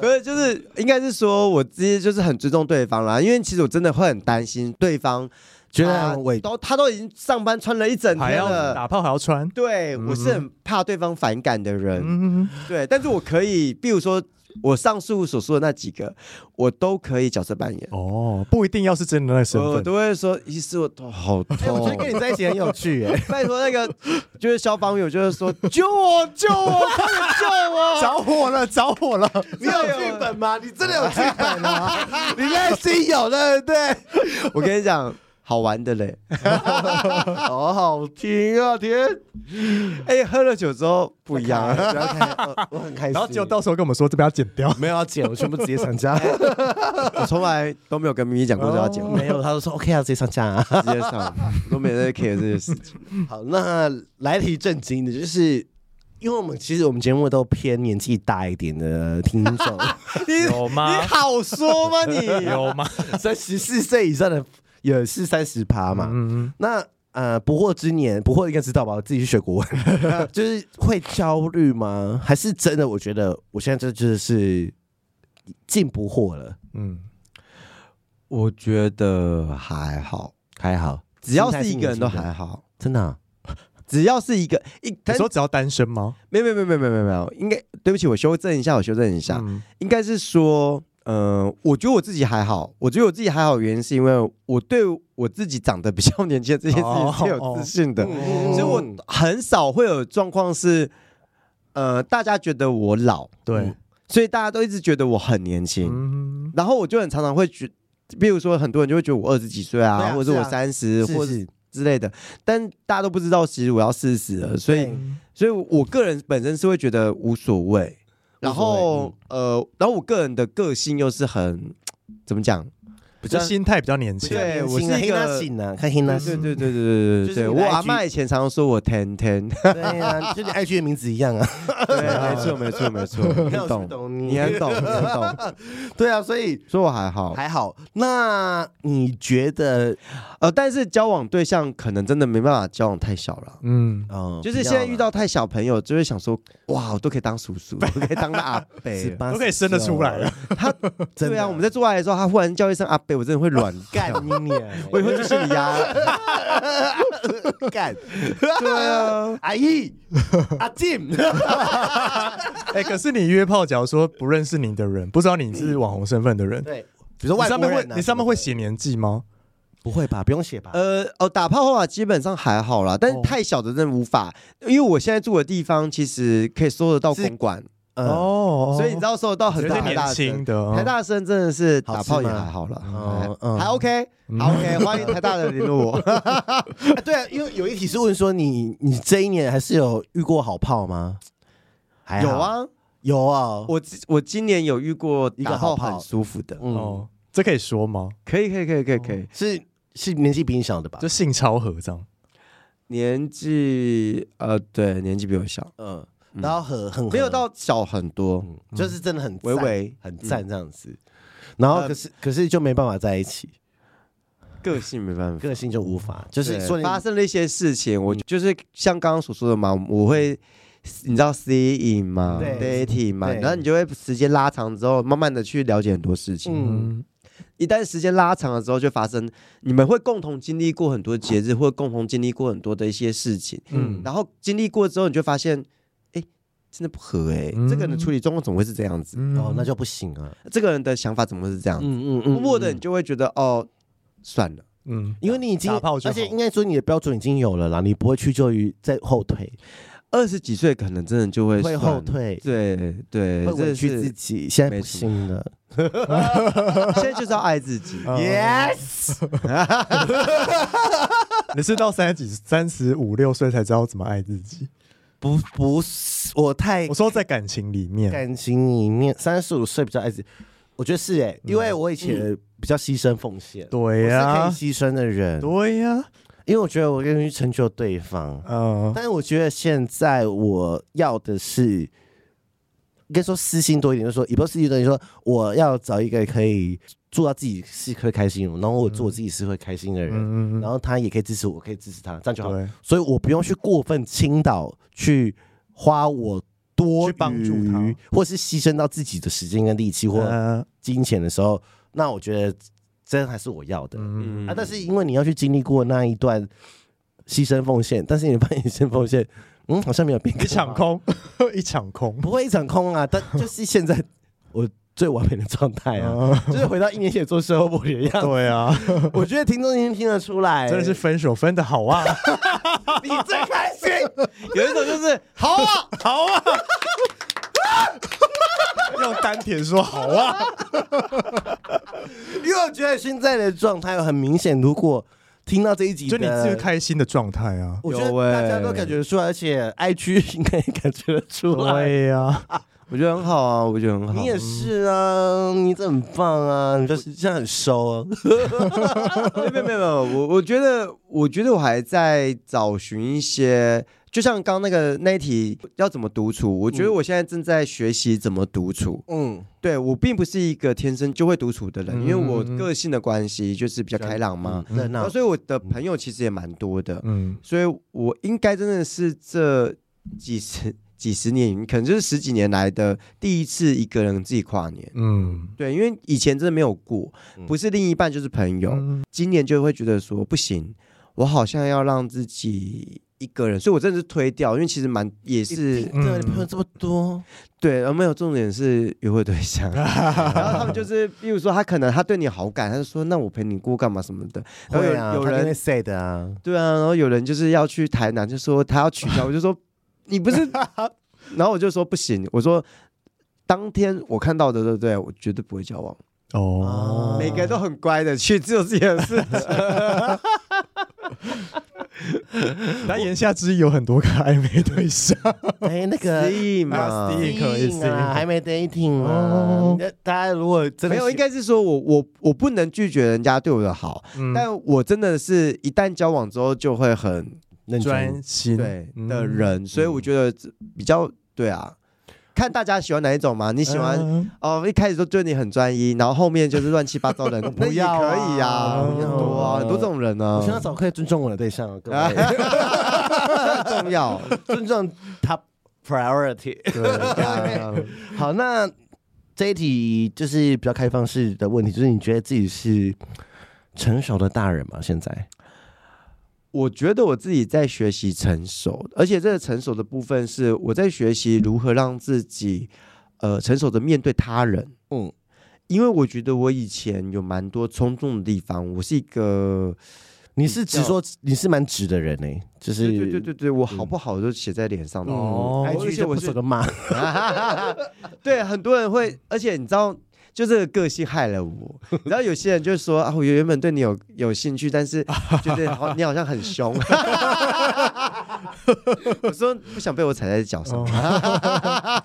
不是就是应该是说我直接就是很尊重对方啦，因为其实我真的会很担心对方。觉得我都他都已经上班穿了一整天了，打炮还要穿。对，我是很怕对方反感的人。对，但是我可以，比如说我上述所说的那几个，我都可以角色扮演。哦，不一定要是真的那身份，我都会说，医师我头好痛。我觉得跟你在一起很有趣。哎，拜托那个就是消防员，就是说救我，救我，快点救我！着火了，着火了！你有剧本吗？你真的有剧本吗？你内心有对不对？我跟你讲。好玩的嘞，好 好听啊天！哎，喝了酒之后不一样，不要开，我很开心。然后结果到时候跟我们说这边要剪掉，没有要剪，我全部直接上架。我从来都没有跟咪咪讲过要剪，没有，他都说 OK 啊，直接上架啊，直接上，都没在 care 这些事情。好，那来题正经的，就是因为我们其实我们节目都偏年纪大一点的听众，有吗？你好说吗？你有吗？在十四岁以上的。也是三十趴嘛，嗯、那呃不惑之年，不惑应该知道吧？我自己去学国文，就是会焦虑吗？还是真的？我觉得我现在这就是进不惑了。嗯，我觉得还好，还好，只要是一个人都还好，真的、啊。只要是一个一，你说只要单身吗？没有没有没有没有没有没有，应该对不起，我修正一下，我修正一下，嗯、应该是说。嗯、呃，我觉得我自己还好。我觉得我自己还好，原因是因为我对我自己长得比较年轻的这件事情是有自信的，所以我很少会有状况是，呃，大家觉得我老，对、嗯，所以大家都一直觉得我很年轻。嗯、然后我就很常常会觉，比如说很多人就会觉得我二十几岁啊，啊或者是我三十，或者之类的，但大家都不知道，其实我要四十了。所以，所以我个人本身是会觉得无所谓。然后，呃，然后我个人的个性又是很 怎么讲？比较心态比较年轻。对，我是一个，看黑娜，对对对对对对对。我阿妈以前常说我天天。对呀，就你 IG 的名字一样啊。对，没错没错没错。你懂，你很懂，你很懂。对啊，所以说我还好，还好。那你觉得，呃，但是交往对象可能真的没办法交往太小了。嗯嗯，就是现在遇到太小朋友，就会想说，哇，我都可以当叔叔，我可以当阿伯，都可以生得出来了。他，对啊，我们在做爱的时候，他忽然叫一声阿伯。我真的会软干你你，我以后就是你呀，干，对啊，阿姨，阿进，哎，可是你约炮，假如说不认识你的人，不知道你是网红身份的人，对，比如说外上面会，你上面会写年纪吗？不会吧，不用写吧？呃，哦，打炮的话基本上还好啦，但是太小的真的无法，因为我现在住的地方其实可以搜得到公馆。嗯。哦，所以你知道收到很多台大声的，台大生真的是打炮也还好了，还 OK，好 OK，欢迎台大的联络我。对啊，因为有一题是问说你你这一年还是有遇过好炮吗？有啊，有啊，我我今年有遇过一个好炮，很舒服的。哦，这可以说吗？可以可以可以可以可以，是是年纪比你小的吧？就性超合这样，年纪呃对，年纪比我小，嗯。然后很很没有到小很多，就是真的很微微很赞这样子。然后可是可是就没办法在一起，个性没办法，个性就无法。就是说发生了一些事情，我就是像刚刚所说的嘛，我会你知道 see in 嘛，dating 嘛，然后你就会时间拉长之后，慢慢的去了解很多事情。嗯，一旦时间拉长了之后，就发生你们会共同经历过很多节日，或共同经历过很多的一些事情。嗯，然后经历过之后，你就发现。哎真的不合哎，这个人的处理状况怎么会是这样子？哦，那就不行啊。这个人的想法怎么会是这样子？嗯嗯嗯。默默的你就会觉得哦，算了，嗯，因为你已经，而且应该说你的标准已经有了啦，你不会屈就于在后退。二十几岁可能真的就会会后退，对对，会委屈自己。现在不行了，现在就是要爱自己。Yes。你是到三十几、三十五六岁才知道怎么爱自己？不不是我太我说在感情里面，感情里面三十五岁比较爱自己，我觉得是哎、欸，因为我以前比较牺牲奉献，对呀，可以牺牲的人，对呀、啊，因为我觉得我愿意成就对方，嗯，但是我觉得现在我要的是应该说私心多一点，就是说也不是私心多一点，就是说我要找一个可以做到自己是会开心，然后我做我自己是会开心的人，嗯、然后他也可以支持我，我可以支持他，这样就好。对。所以我不用去过分倾倒，去花我多去帮助他，或是牺牲到自己的时间跟力气或金钱的时候，那我觉得这还是我要的。嗯、啊，但是因为你要去经历过那一段牺牲奉献，但是你发现牺牲奉献。嗯，好像没有变。一场空，一场空，不会一场空啊！但就是现在我最完美的状态啊，就是回到一年前做售后部的样子。对啊，我觉得听众已经听得出来，真的是分手分的好啊！你最开心，有一种就是好啊，好啊，用丹田说好啊，因为我觉得现在的状态很明显，如果。听到这一集，就你最开心的状态啊！我觉得大家都感觉得出来，而且 IG 应该也感觉得出来。对呀，我觉得很好啊，我觉得很好。你也是啊，你这很棒啊，你就是这样很收啊。没有没有没有，我我觉得我觉得我还在找寻一些。就像刚刚那个那一题要怎么独处，我觉得我现在正在学习怎么独处。嗯，对，我并不是一个天生就会独处的人，嗯、因为我个性的关系就是比较开朗嘛，那嗯、所以我的朋友其实也蛮多的。嗯，所以我应该真的是这几十几十年，可能就是十几年来的第一次一个人自己跨年。嗯，对，因为以前真的没有过，不是另一半就是朋友。嗯、今年就会觉得说不行，我好像要让自己。一个人，所以我真的是推掉，因为其实蛮也是，对，你朋友这么多，对，而没有重点是约会对象，然后他们就是，比如说他可能他对你好感，他就说那我陪你过干嘛什么的，然后有、啊、有人 say 的啊，对啊，然后有人就是要去台南，就说他要取消，我就说你不是，然后我就说不行，我说当天我看到的，对不对？我绝对不会交往。哦，每个人都很乖的去做自己的事情。他言下之意有很多个暧昧对象，哎，那个 C 嘛，C 可以啊还没 dating 啊。大家如果真的没有，应该是说我我我不能拒绝人家对我的好，但我真的是一旦交往之后就会很专心。对的人，所以我觉得比较对啊。看大家喜欢哪一种嘛？你喜欢哦，一开始都对你很专一，然后后面就是乱七八糟的人，不要可以呀，很多啊，很多这种人呢。我现在找可以尊重我的对象，各位，重要，尊重 top priority。对，好，那这一题就是比较开放式的问题，就是你觉得自己是成熟的大人吗？现在？我觉得我自己在学习成熟，而且这个成熟的部分是我在学习如何让自己，呃，成熟的面对他人。嗯，因为我觉得我以前有蛮多冲动的地方。我是一个，你是直说你是蛮直的人呢、欸？就是对对对对，我好不好都写在脸上的。哦，而且我是个骂。对，很多人会，而且你知道。就这个个性害了我，然后有些人就说啊，我原本对你有有兴趣，但是 觉得好你好像很凶。我说不想被我踩在脚上，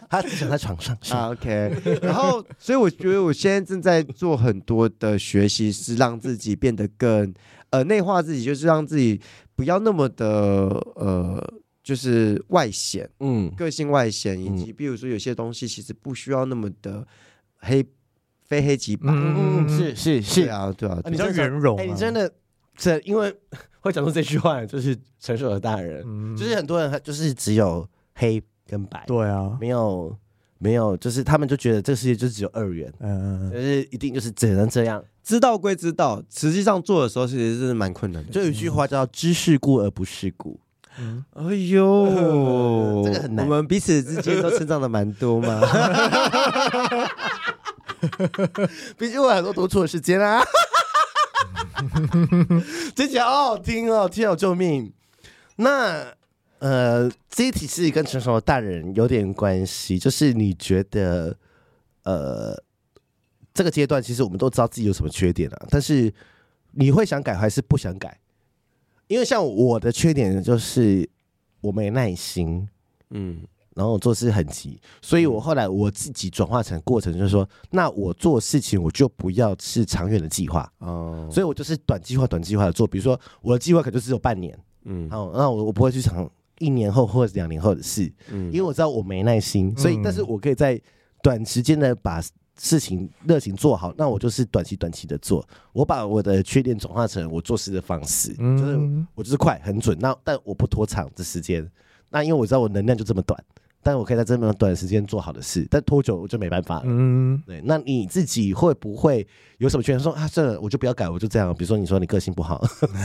他只想在床上。啊，OK。然后，所以我觉得我现在正在做很多的学习，是让自己变得更呃内化自己，就是让自己不要那么的呃，就是外显，嗯，个性外显，以及比如说有些东西其实不需要那么的黑。非黑即白，嗯，是是是啊，对啊，比较圆融。哎，你真的，这因为会讲出这句话，就是成熟的大人，就是很多人他就是只有黑跟白，对啊，没有没有，就是他们就觉得这个世界就只有二元，嗯，就是一定就是只能这样。知道归知道，实际上做的时候其实是蛮困难的。就有一句话叫“知世故而不世故”，嗯，哎呦，这个很难。我们彼此之间都成长的蛮多嘛。毕竟我很多独处的时间啊，这集好好听哦，天啊救命！那呃，这一题是跟成熟的大人有点关系，就是你觉得呃，这个阶段其实我们都知道自己有什么缺点啊，但是你会想改还是不想改？因为像我的缺点就是我没耐心，嗯。然后我做事很急，所以我后来我自己转化成过程，就是说，那我做事情我就不要是长远的计划。哦，所以我就是短计划、短计划的做。比如说我的计划可能就只有半年，嗯，好，那我我不会去想一年后或者两年后的事，嗯，因为我知道我没耐心，所以，但是我可以在短时间的把事情热情做好，那我就是短期短期的做，我把我的缺点转化成我做事的方式，嗯、就是我就是快很准，那但我不拖长的时间，那因为我知道我能量就这么短。但我可以在这么短时间做好的事，但拖久我就没办法了。嗯，对。那你自己会不会有什么缺点？说啊，这我就不要改，我就这样。比如说，你说你个性不好，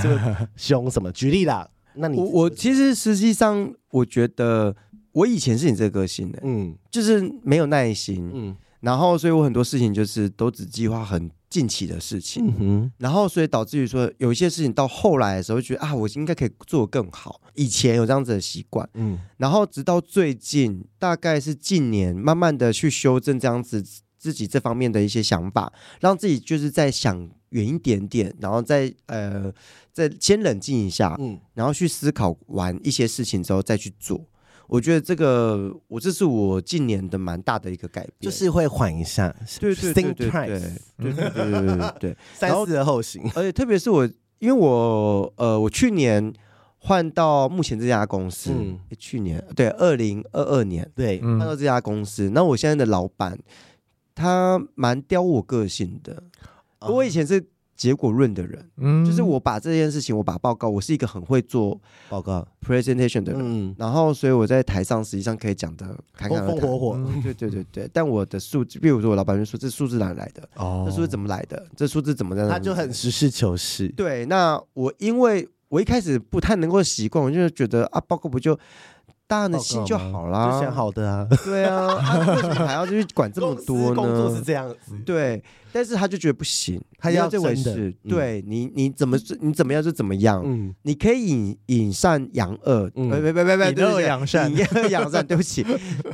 凶什么？举例啦。那你我我其实实际上，我觉得我以前是你这个个性的，嗯，就是没有耐心，嗯。然后，所以我很多事情就是都只计划很近期的事情。然后，所以导致于说有一些事情到后来的时候，觉得啊，我应该可以做得更好。以前有这样子的习惯，嗯。然后，直到最近，大概是近年，慢慢的去修正这样子自己这方面的一些想法，让自己就是再想远一点点，然后再呃，再先冷静一下，嗯。然后去思考完一些事情之后再去做。我觉得这个，我这是我近年的蛮大的一个改变，就是会缓一下，对对对对对对对对对对，三思而后行。而且特别是我，因为我呃，我去年换到目前这家公司，嗯，去年对二零二二年对换到这家公司，那我现在的老板他蛮刁我个性的，我以前是。结果论的人，嗯，就是我把这件事情，我把报告，我是一个很会做报告 presentation 的人，嗯，然后所以我在台上实际上可以讲的侃侃而谈，火火，对对对对。但我的数字，比如说我老板就说，这数字哪里来的？哦，这数字怎么来的？这数字怎么在那？他就很实事求是。对，那我因为我一开始不太能够习惯，我就觉得啊，报告不就。大人的心就好啦，就想好的啊，对啊，啊为什么还要去管这么多呢？工作是这样子，对，但是他就觉得不行，他要这回事，对你，你怎么你怎么样就怎么样，嗯，你可以引引善扬恶，别别别别别，隐恶扬善，隐恶扬善，对不起，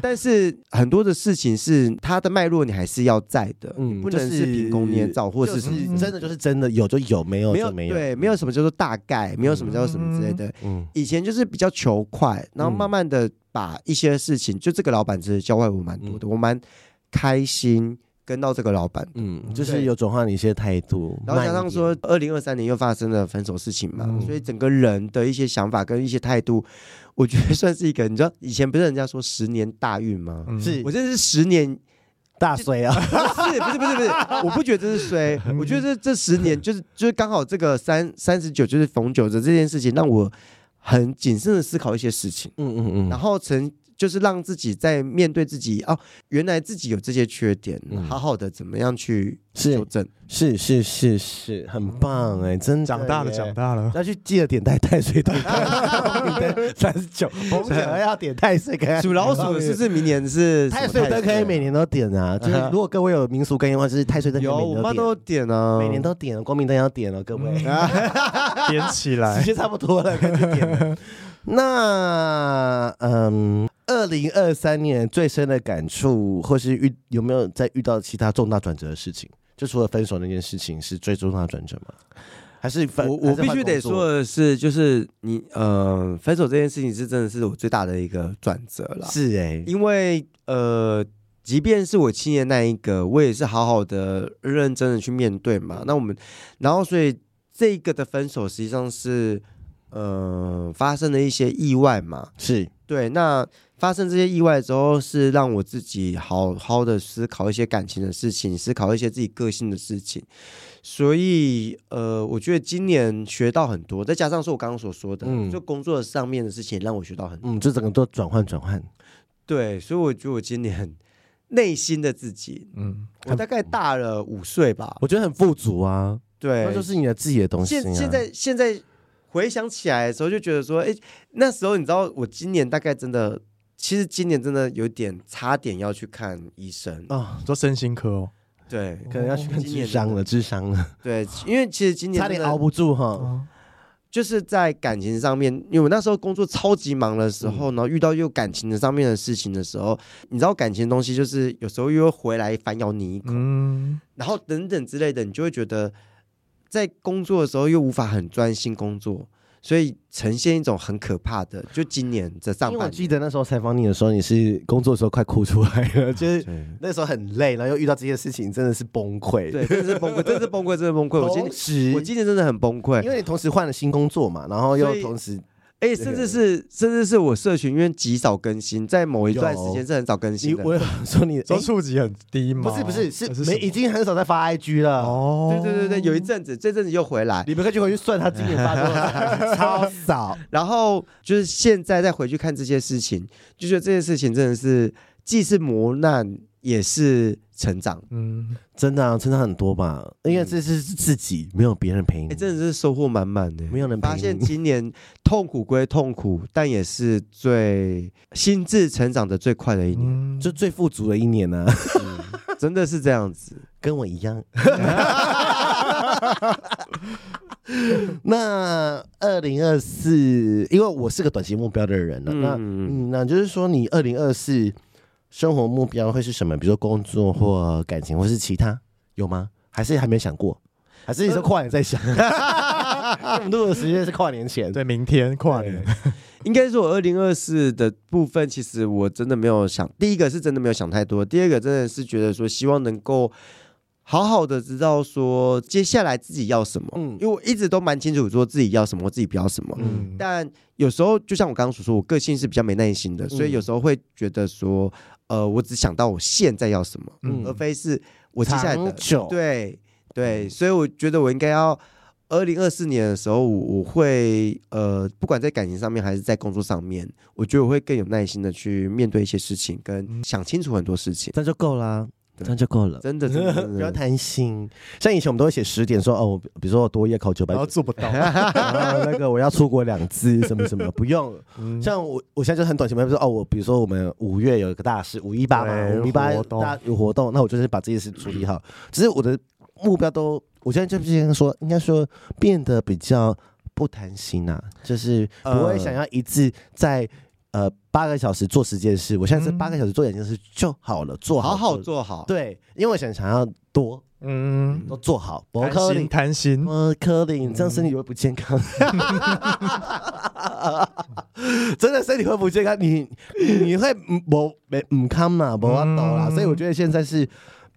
但是很多的事情是它的脉络，你还是要在的，嗯，不能是凭空捏造，或是真的就是真的有就有，没有就没有，对，没有什么叫做大概，没有什么叫做什么之类的，嗯，以前就是比较求快，然后慢慢。的把一些事情，就这个老板其实教会我蛮多的，嗯、我蛮开心跟到这个老板，嗯，就是有转换一些态度。然后加上说，二零二三年又发生了分手事情嘛，嗯、所以整个人的一些想法跟一些态度，我觉得算是一个。你知道以前不是人家说十年大运吗？嗯、是我这是十年大衰啊！不是不是不是不是，我不觉得这是衰，我觉得这这十年就是就是刚好这个三三十九就是逢九的这件事情让我。很谨慎的思考一些事情，嗯嗯嗯，然后曾就是让自己在面对自己哦，原来自己有这些缺点，好好的怎么样去纠正，是是是是，很棒哎，真长大了长大了，要去记得点太太岁，对三十九，我们要点太岁，属老鼠的是不是明年是太岁灯，可以每年都点啊。就是如果各位有民俗根的话，就是太岁灯有我妈都点啊，每年都点，光明灯要点了，各位。点起来，时间差不多了，开始点。那嗯。二零二三年最深的感触，或是遇有没有在遇到其他重大转折的事情？就除了分手那件事情是最重大的转折吗？还是分？我我必须得说的是，就是你呃，分手这件事情是真的是我最大的一个转折了。是哎、欸，因为呃，即便是我七年那一个，我也是好好的、认真的去面对嘛。那我们，然后所以这个的分手实际上是呃，发生了一些意外嘛。是对，那。发生这些意外之后，是让我自己好好的思考一些感情的事情，思考一些自己个性的事情。所以，呃，我觉得今年学到很多，再加上是我刚刚所说的，嗯，就工作上面的事情，让我学到很多。嗯，这整个都转换转换。对，所以我觉得我今年内心的自己，嗯，我大概大了五岁吧，我觉得很富足啊。对，那就是你的自己的东西啊。现现在现在回想起来的时候，就觉得说，哎，那时候你知道，我今年大概真的。其实今年真的有点差点要去看医生啊，做身心科哦。对，可能要去看智商了，智商了。对，因为其实今年差点熬不住哈，就是在感情上面，因为我那时候工作超级忙的时候，然后遇到又感情的上面的事情的时候，你知道感情的东西就是有时候又会回来反咬你一口，然后等等之类的，你就会觉得在工作的时候又无法很专心工作。所以呈现一种很可怕的，就今年这上半年，因为我记得那时候采访你的时候，你是工作的时候快哭出来了，就是那时候很累，然后又遇到这些事情，真的是崩溃，对，真的是崩溃，真的是崩溃，真的崩溃。我今年，我今年真的很崩溃，因为你同时换了新工作嘛，然后又同时哎，甚至是甚至是我社群，因为极少更新，在某一段时间是很少更新的。我 说你说触及很低吗？不是不是，是没已经很少在发 IG 了。哦，对对对对，有一阵子，这阵子又回来。你们可以回去算他今年发多少，超少。然后就是现在再回去看这些事情，就觉得这些事情真的是既是磨难。也是成长，嗯，真的啊，成长很多吧？因为这是自己，没有别人陪你，真的是收获满满的。没有人陪你。发现今年痛苦归痛苦，但也是最心智成长的最快的一年，就最富足的一年呢。真的是这样子，跟我一样。那二零二四，因为我是个短期目标的人了，那嗯，那就是说你二零二四。生活目标会是什么？比如说工作或感情，或是其他有吗？还是还没想过？还是你说跨年在想？我们录的时间是跨年前，对，明天跨年。应该说我二零二四的部分，其实我真的没有想。第一个是真的没有想太多，第二个真的是觉得说希望能够好好的知道说接下来自己要什么。嗯，因为我一直都蛮清楚说自己要什么，我自己不要什么。嗯，但有时候就像我刚刚所说，我个性是比较没耐心的，所以有时候会觉得说。呃，我只想到我现在要什么，嗯，而非是我接下来的。对对，所以我觉得我应该要二零二四年的时候，我会呃，不管在感情上面还是在工作上面，我觉得我会更有耐心的去面对一些事情，跟想清楚很多事情，那就够了。这样就够了，真的，真的，不要贪心。像以前我们都会写十点，说哦，比如说我多业考九百，然后做不到。那个我要出国两次，什么什么，不用。像我，我现在就很短期目标，说哦，我比如说我们五月有一个大事，五一八嘛，五一八大有活动，那我就是把这件事处理好。只是我的目标都，我现在就先说，应该说变得比较不贪心呐，就是不会想要一次在。呃，八个小时做十件事，我现在是八个小时做两件事就好了，做好好做好。对，因为我想想要多，嗯，都做好。贪心，贪心，呃，柯林，这样身体会不健康。真的身体会不健康，你你会不没唔康嘛，不要抖啦。所以我觉得现在是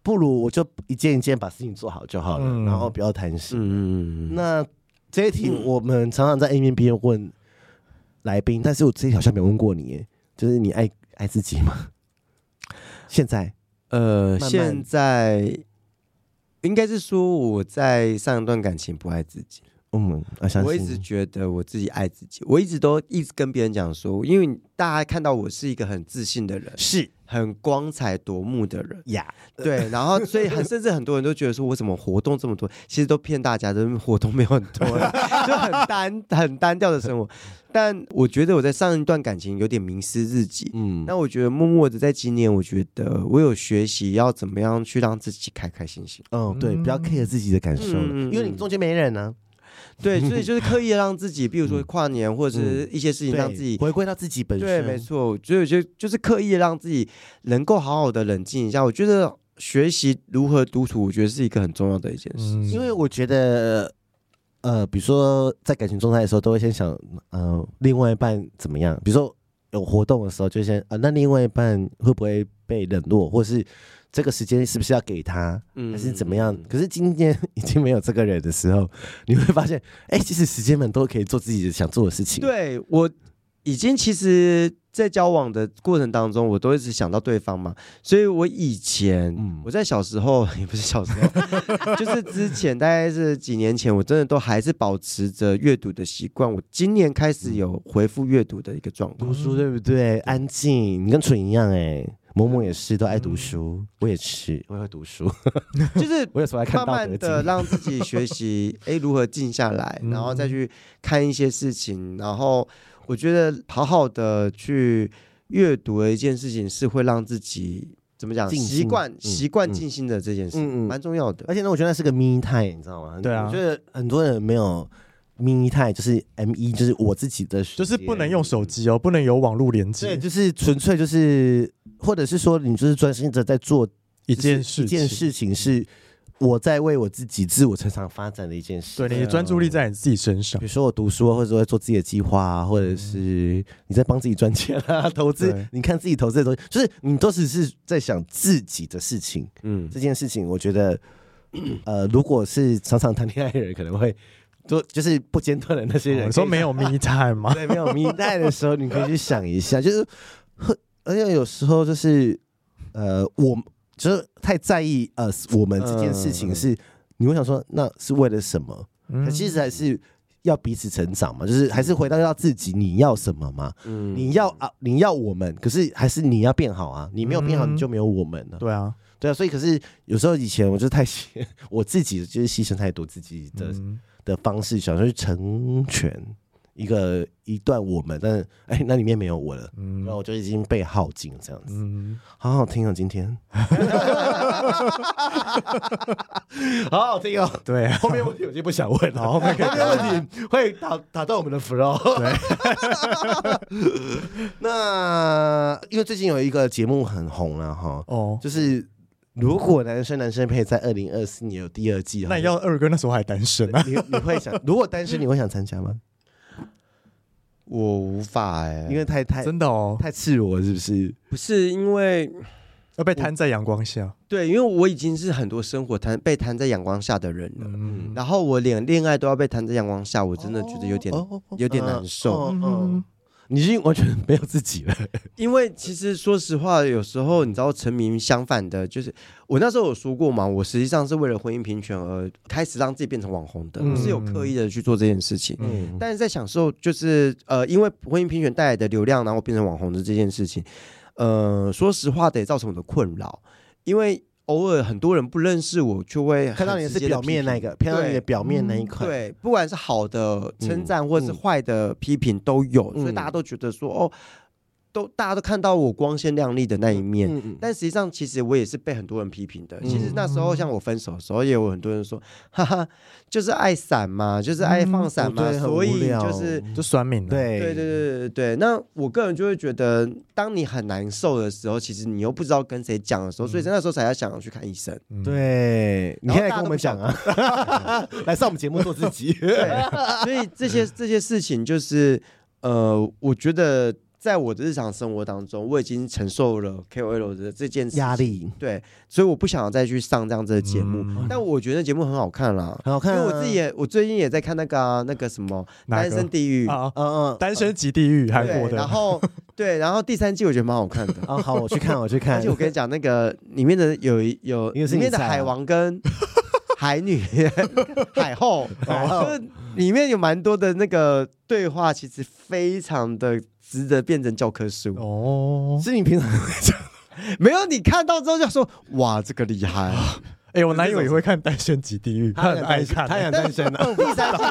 不如我就一件一件把事情做好就好了，然后不要贪心。嗯，那这一题我们常常在 A 面 B 面问。来宾，但是我之前好像没问过你，就是你爱爱自己吗？现在，呃，慢慢。现在应该是说我在上一段感情不爱自己。嗯，我一直觉得我自己爱自己，我一直都一直跟别人讲说，因为大家看到我是一个很自信的人，是很光彩夺目的人呀。Yeah. 对，然后所以很甚至很多人都觉得说我怎么活动这么多，其实都骗大家的，活动没有很多，就很单很单调的生活。但我觉得我在上一段感情有点迷失自己，嗯，那我觉得默默的在今年，我觉得我有学习要怎么样去让自己开开心心。嗯，对，不要 care 自己的感受了，嗯、因为你中间没人呢、啊。对，所以 就是刻意的让自己，比如说跨年或者是一些事情，让自己回归到自己本身。对，没错，所以我觉得就是刻意的让自己能够好好的冷静一下。我觉得学习如何独处，我觉得是一个很重要的一件事。因为我觉得，呃，比如说在感情状态的时候，都会先想，呃，另外一半怎么样？比如说有活动的时候，就先，啊，那另外一半会不会被冷落，或是？这个时间是不是要给他，还是怎么样？嗯、可是今天已经没有这个人的时候，你会发现，哎，其实时间们都可以做自己想做的事情。对，我已经其实，在交往的过程当中，我都一直想到对方嘛，所以我以前，嗯、我在小时候也不是小时候，就是之前大概是几年前，我真的都还是保持着阅读的习惯。我今年开始有回复阅读的一个状态，读书对不对？安静，你跟蠢一样哎。某某也是都爱读书，嗯、我也是，我也会读书，就是 我有时候看慢慢的让自己学习，哎，如何静下来，然后再去看一些事情，然后我觉得好好的去阅读的一件事情是会让自己怎么讲习惯习惯静心的这件事，嗯嗯，蛮重要的。而且呢，我觉得那是个 me time，你知道吗？对啊，我觉得很多人没有 me time，就是 M E，就是我自己的，就是不能用手机哦，不能有网络连接，对，就是纯粹就是。或者是说，你就是专心的在做一件事，一件事情是我在为我自己自我成长发展的一件事。对，你的专注力在你自己身上。比如说我读书，或者说做自己的计划啊，或者是你在帮自己赚钱啊，投资。你看自己投资的东西，就是你都只是在想自己的事情。嗯，这件事情我觉得，呃，如果是常常谈恋爱的人，可能会就就是不间断的那些人，你说没有 me time 吗？对，没有 me time 的时候，你可以去想一下，就是，而且有时候就是，呃，我就是太在意呃我们这件事情是，你会想说那是为了什么？可其实还是。要彼此成长嘛，就是还是回到要自己，你要什么嘛？嗯，你要啊，你要我们，可是还是你要变好啊！你没有变好，你就没有我们了。对啊，对啊，所以可是有时候以前我就太牺，我自己就是牺牲太多自己的的方式，想说去成全。一个一段我们，但是哎，那里面没有我了，嗯，然后我就已经被耗尽这样子，嗯，好好听哦，今天，好好听哦，对，后面问题我就不想问了，后面问。题会打打断我们的 flow，对，那因为最近有一个节目很红了哈，哦，就是如果男生男生配在二零二四年有第二季，那要二哥那时候还单身啊？你你会想，如果单身你会想参加吗？我无法哎、欸，因为太太真的哦，太赤裸是不是？不是因为要被摊在阳光下。对，因为我已经是很多生活摊被摊在阳光下的人了。嗯，然后我连恋爱都要被摊在阳光下，我真的觉得有点、哦、有点难受。嗯。嗯你已经完全没有自己了，因为其实说实话，有时候你知道，沉迷相反的，就是我那时候有说过嘛，我实际上是为了婚姻平权而开始让自己变成网红的，不是有刻意的去做这件事情。嗯，但是在享受，就是呃，因为婚姻平权带来的流量，然后变成网红的这件事情，呃，说实话得造成我的困扰，因为。偶尔很多人不认识我，就会看到你是表面那个，看到你的表面那一块。对，不管是好的称赞，或是坏的批评都有，所以大家都觉得说哦。都大家都看到我光鲜亮丽的那一面，嗯嗯、但实际上其实我也是被很多人批评的。嗯、其实那时候像我分手的时候，也有很多人说，哈哈，就是爱闪嘛，就是爱放闪嘛，嗯、所以就是就酸民。对对对对对对。那我个人就会觉得，当你很难受的时候，其实你又不知道跟谁讲的时候，所以在那时候才要想要去看医生。嗯、对，你现在跟我们讲啊，来上我们节目做自己。对，所以这些这些事情就是，呃，我觉得。在我的日常生活当中，我已经承受了 KOL 的这件压力，对，所以我不想要再去上这样子的节目。嗯、但我觉得节目很好看啦，很好看、啊。因为我自己也，我最近也在看那个、啊、那个什么《单身地狱》嗯嗯，《单身即地狱》韩国的。然后 对，然后第三季我觉得蛮好看的。啊，好，我去看，我去看。而且我跟你讲，那个里面的有有里面的海王跟海女、海后，就是里面有蛮多的那个对话，其实非常的。值得变成教科书哦，是你平常讲，没有你看到之后就说哇，这个厉害！哎，我男友也会看《单身即地狱》，他很爱看，他很单身的。第三季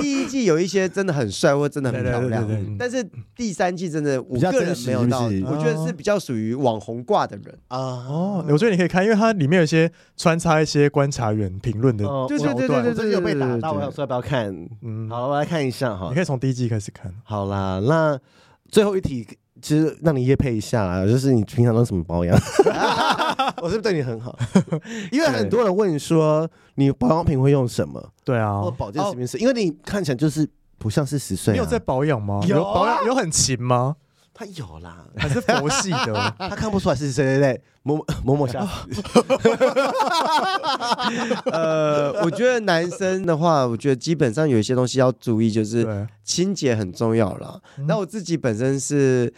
第一季有一些真的很帅或真的很漂亮，但是第三季真的我个人没有到，我觉得是比较属于网红挂的人啊。哦，我觉得你可以看，因为它里面有一些穿插一些观察员评论的，对对对对对，有被打到，我想说要不要看？嗯，好了，我来看一下哈。你可以从第一季开始看。好啦，那。最后一题，其实让你夜配一下啦，就是你平常都怎么保养？我是不是对你很好？因为很多人问说，你保养品会用什么？对啊，或保健食品是，因为你看起来就是不像是十岁。你有在保养吗？有保养，有很勤吗？他有啦，他是佛系的，他看不出来是谁谁谁，某某某下。呃，我觉得男生的话，我觉得基本上有一些东西要注意，就是清洁很重要啦。那我自己本身是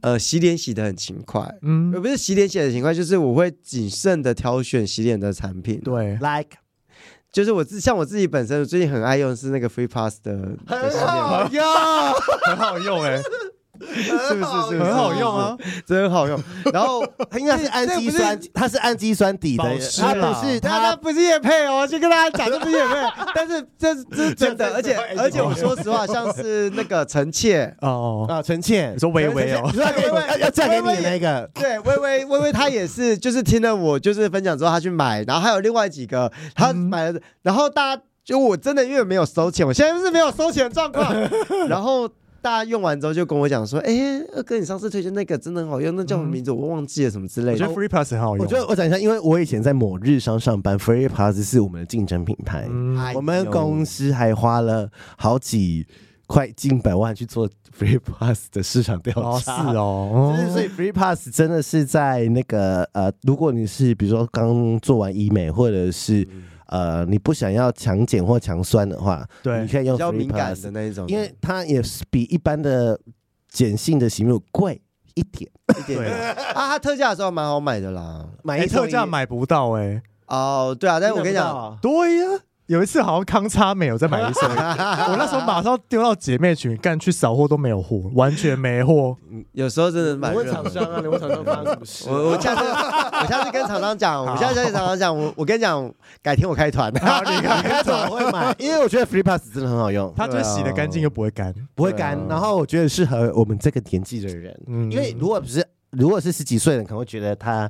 呃洗脸洗的很勤快，嗯，而不是洗脸洗得很勤快，就是我会谨慎的挑选洗脸的产品。对，like，就是我自像我自己本身我最近很爱用的是那个 Free Pass 的，很好用，很好用哎。是不是是很好用啊，真好用。然后 它应该是氨基酸，它是氨基酸底的，它不是它不是也配哦，先跟大家讲，这不是业配，但是这这是真的，而且而且我说实话，像是那个臣妾。哦啊臣妾，你说微微哦，微微要嫁给你那个，对，微微微微她也是，就是听了我就是分享之后，她去买，然后还有另外几个她买了，然后大家就我真的因为没有收钱，我现在是没有收钱状况，然后。大家用完之后就跟我讲说：“哎、欸，二哥，你上次推荐那个真的很好用，那叫什么名字？我忘记了什么之类的。”我觉得 Free Pass 很好用。我觉得我讲一下，因为我以前在某日商上班，Free Pass 是我们的竞争品牌。嗯、我们公司还花了好几块近百万去做 Free Pass 的市场调查。哦，是哦。所以 Free Pass 真的是在那个呃，如果你是比如说刚做完医美或者是。呃，你不想要强碱或强酸的话，对，你可以用比较敏感的那一种，因为它也是比一般的碱性的洗面乳贵一点一点点 啊。它特价的时候蛮好买的啦，买一特价买不到哎、欸。哦，对啊，但是我跟你讲，对呀、啊。有一次好像康差美有在买一送一，我那时候马上丢到姐妹群，干去扫货都没有货，完全没货。有时候真的蛮。你问厂商啊，你问厂商发生什么事？我我下次我下次跟厂商讲，我下次跟厂商讲，我我跟你讲，改天我开团。好，你开团我会买，因为我觉得 Free Pass 真的很好用，它就洗的干净又不会干，不会干。然后我觉得适合我们这个年纪的人，因为如果不是如果是十几岁的人，可能会觉得它。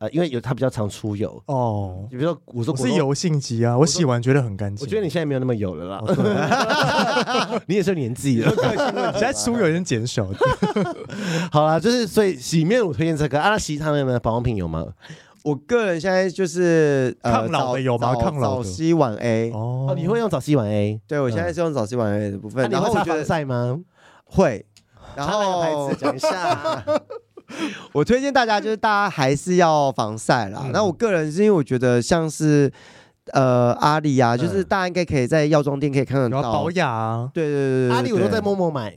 呃，因为有它比较常出油哦。你比如说，我说我是油性肌啊，我洗完觉得很干净。我觉得你现在没有那么油了啦。你也是年纪了，现在出油有点减少。好啦，就是所以洗面乳推荐这个啊，其他的呢？保养品有吗？我个人现在就是抗老的有吗？抗老早 C 晚 A 哦，你会用早 C 晚 A？对，我现在是用早 C 晚 A 的部分。然后我觉得晒吗？会。然后牌子讲一下。我推荐大家，就是大家还是要防晒啦。那、嗯、我个人是因为我觉得像是呃阿里啊，就是大家应该可以在药妆店可以看得到保养啊。对对对对，阿里我都在陌陌买。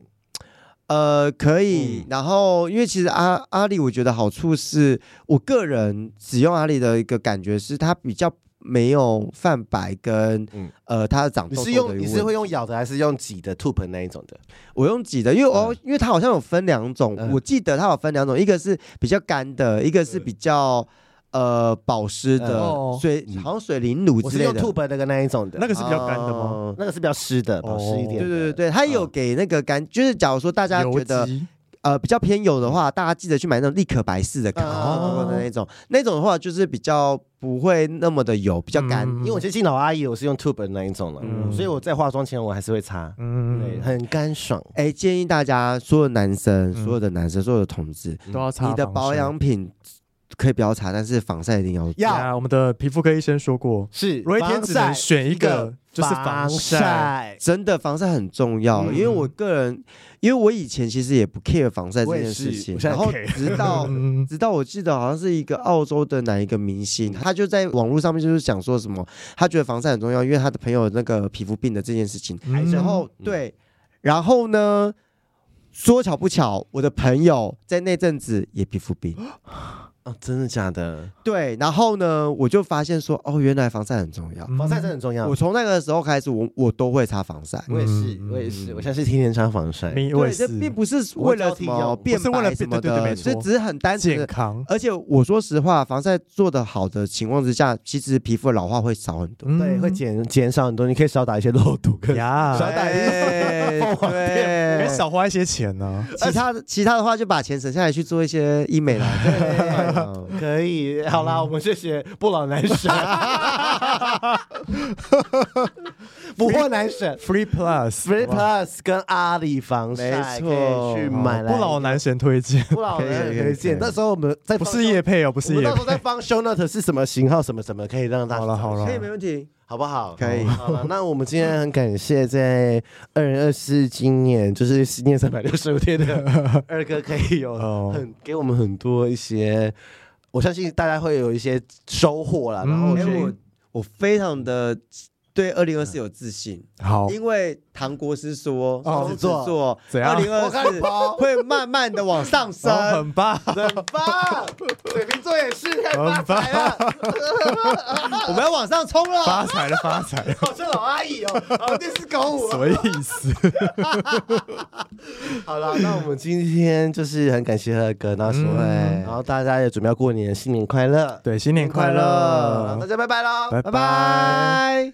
呃，可以。嗯、然后因为其实阿阿里，我觉得好处是我个人使用阿里的一个感觉是它比较。没有泛白跟呃，它的长痘痘的。你是用你是会用咬的还是用挤的 tube 那一种的？我用挤的，因为哦因为它好像有分两种，我记得它有分两种，一个是比较干的，一个是比较呃保湿的水，好像水灵乳之类的。我是用 tube 那个那一种的，那个是比较干的吗？那个是比较湿的，保湿一点。对对对对，它有给那个干，就是假如说大家觉得。呃，比较偏油的话，大家记得去买那种立可白氏的卡，的那种，那种的话就是比较不会那么的油，比较干。因为我接近老阿姨，我是用 tube 的那一种了，所以我在化妆前我还是会擦，嗯，对，很干爽。哎，建议大家所有男生、所有的男生、所有的同志都要擦。你的保养品可以不要擦，但是防晒一定要。要，我们的皮肤科医生说过，是，如果一天只能选一个，就是防晒，真的防晒很重要。因为我个人。因为我以前其实也不 care 防晒这件事情，然后直到 直到我记得好像是一个澳洲的哪一个明星，他就在网络上面就是讲说什么，他觉得防晒很重要，因为他的朋友那个皮肤病的这件事情，然后对，然后呢，说巧不巧，我的朋友在那阵子也皮肤病。哦，真的假的？对，然后呢，我就发现说，哦，原来防晒很重要，防晒真的很重要。我从那个时候开始，我我都会擦防晒。我也是，我也是，我现在是天天擦防晒。对，这并不是为了什么变白什么的，这只是很单纯的健康。而且我说实话，防晒做的好的情况之下，其实皮肤的老化会少很多，对，会减减少很多。你可以少打一些肉毒，呀，少打一些凤凰垫，可以少花一些钱呢。其他的其他的话，就把钱省下来去做一些医美 啦。可以，好啦，我们谢谢不老男神，不惑男神，Free Plus，Free Plus 跟阿里防晒可以去买，不老男神推荐，不老男神推荐。那时候我们在不是夜配哦，不是夜配，那时候在放 Show Note 是什么型号，什么什么可以让大家好了好了，可以没问题。好不好？可以。好了，那我们今天很感谢在二零二四今年就是新年三百六十五天的 二哥，可以有很给我们很多一些，我相信大家会有一些收获啦。然后我我非常的。对二零二四有自信，好，因为唐国师说双子座二零二四会慢慢的往上升，很棒，很棒，水瓶座也是发财了，我们要往上冲了，发财了，发财了，好像老阿姨哦，好电视狗我，什么意思？好了，那我们今天就是很感谢贺哥，那时候，然后大家也准备要过年，新年快乐，对，新年快乐，大家拜拜喽，拜拜。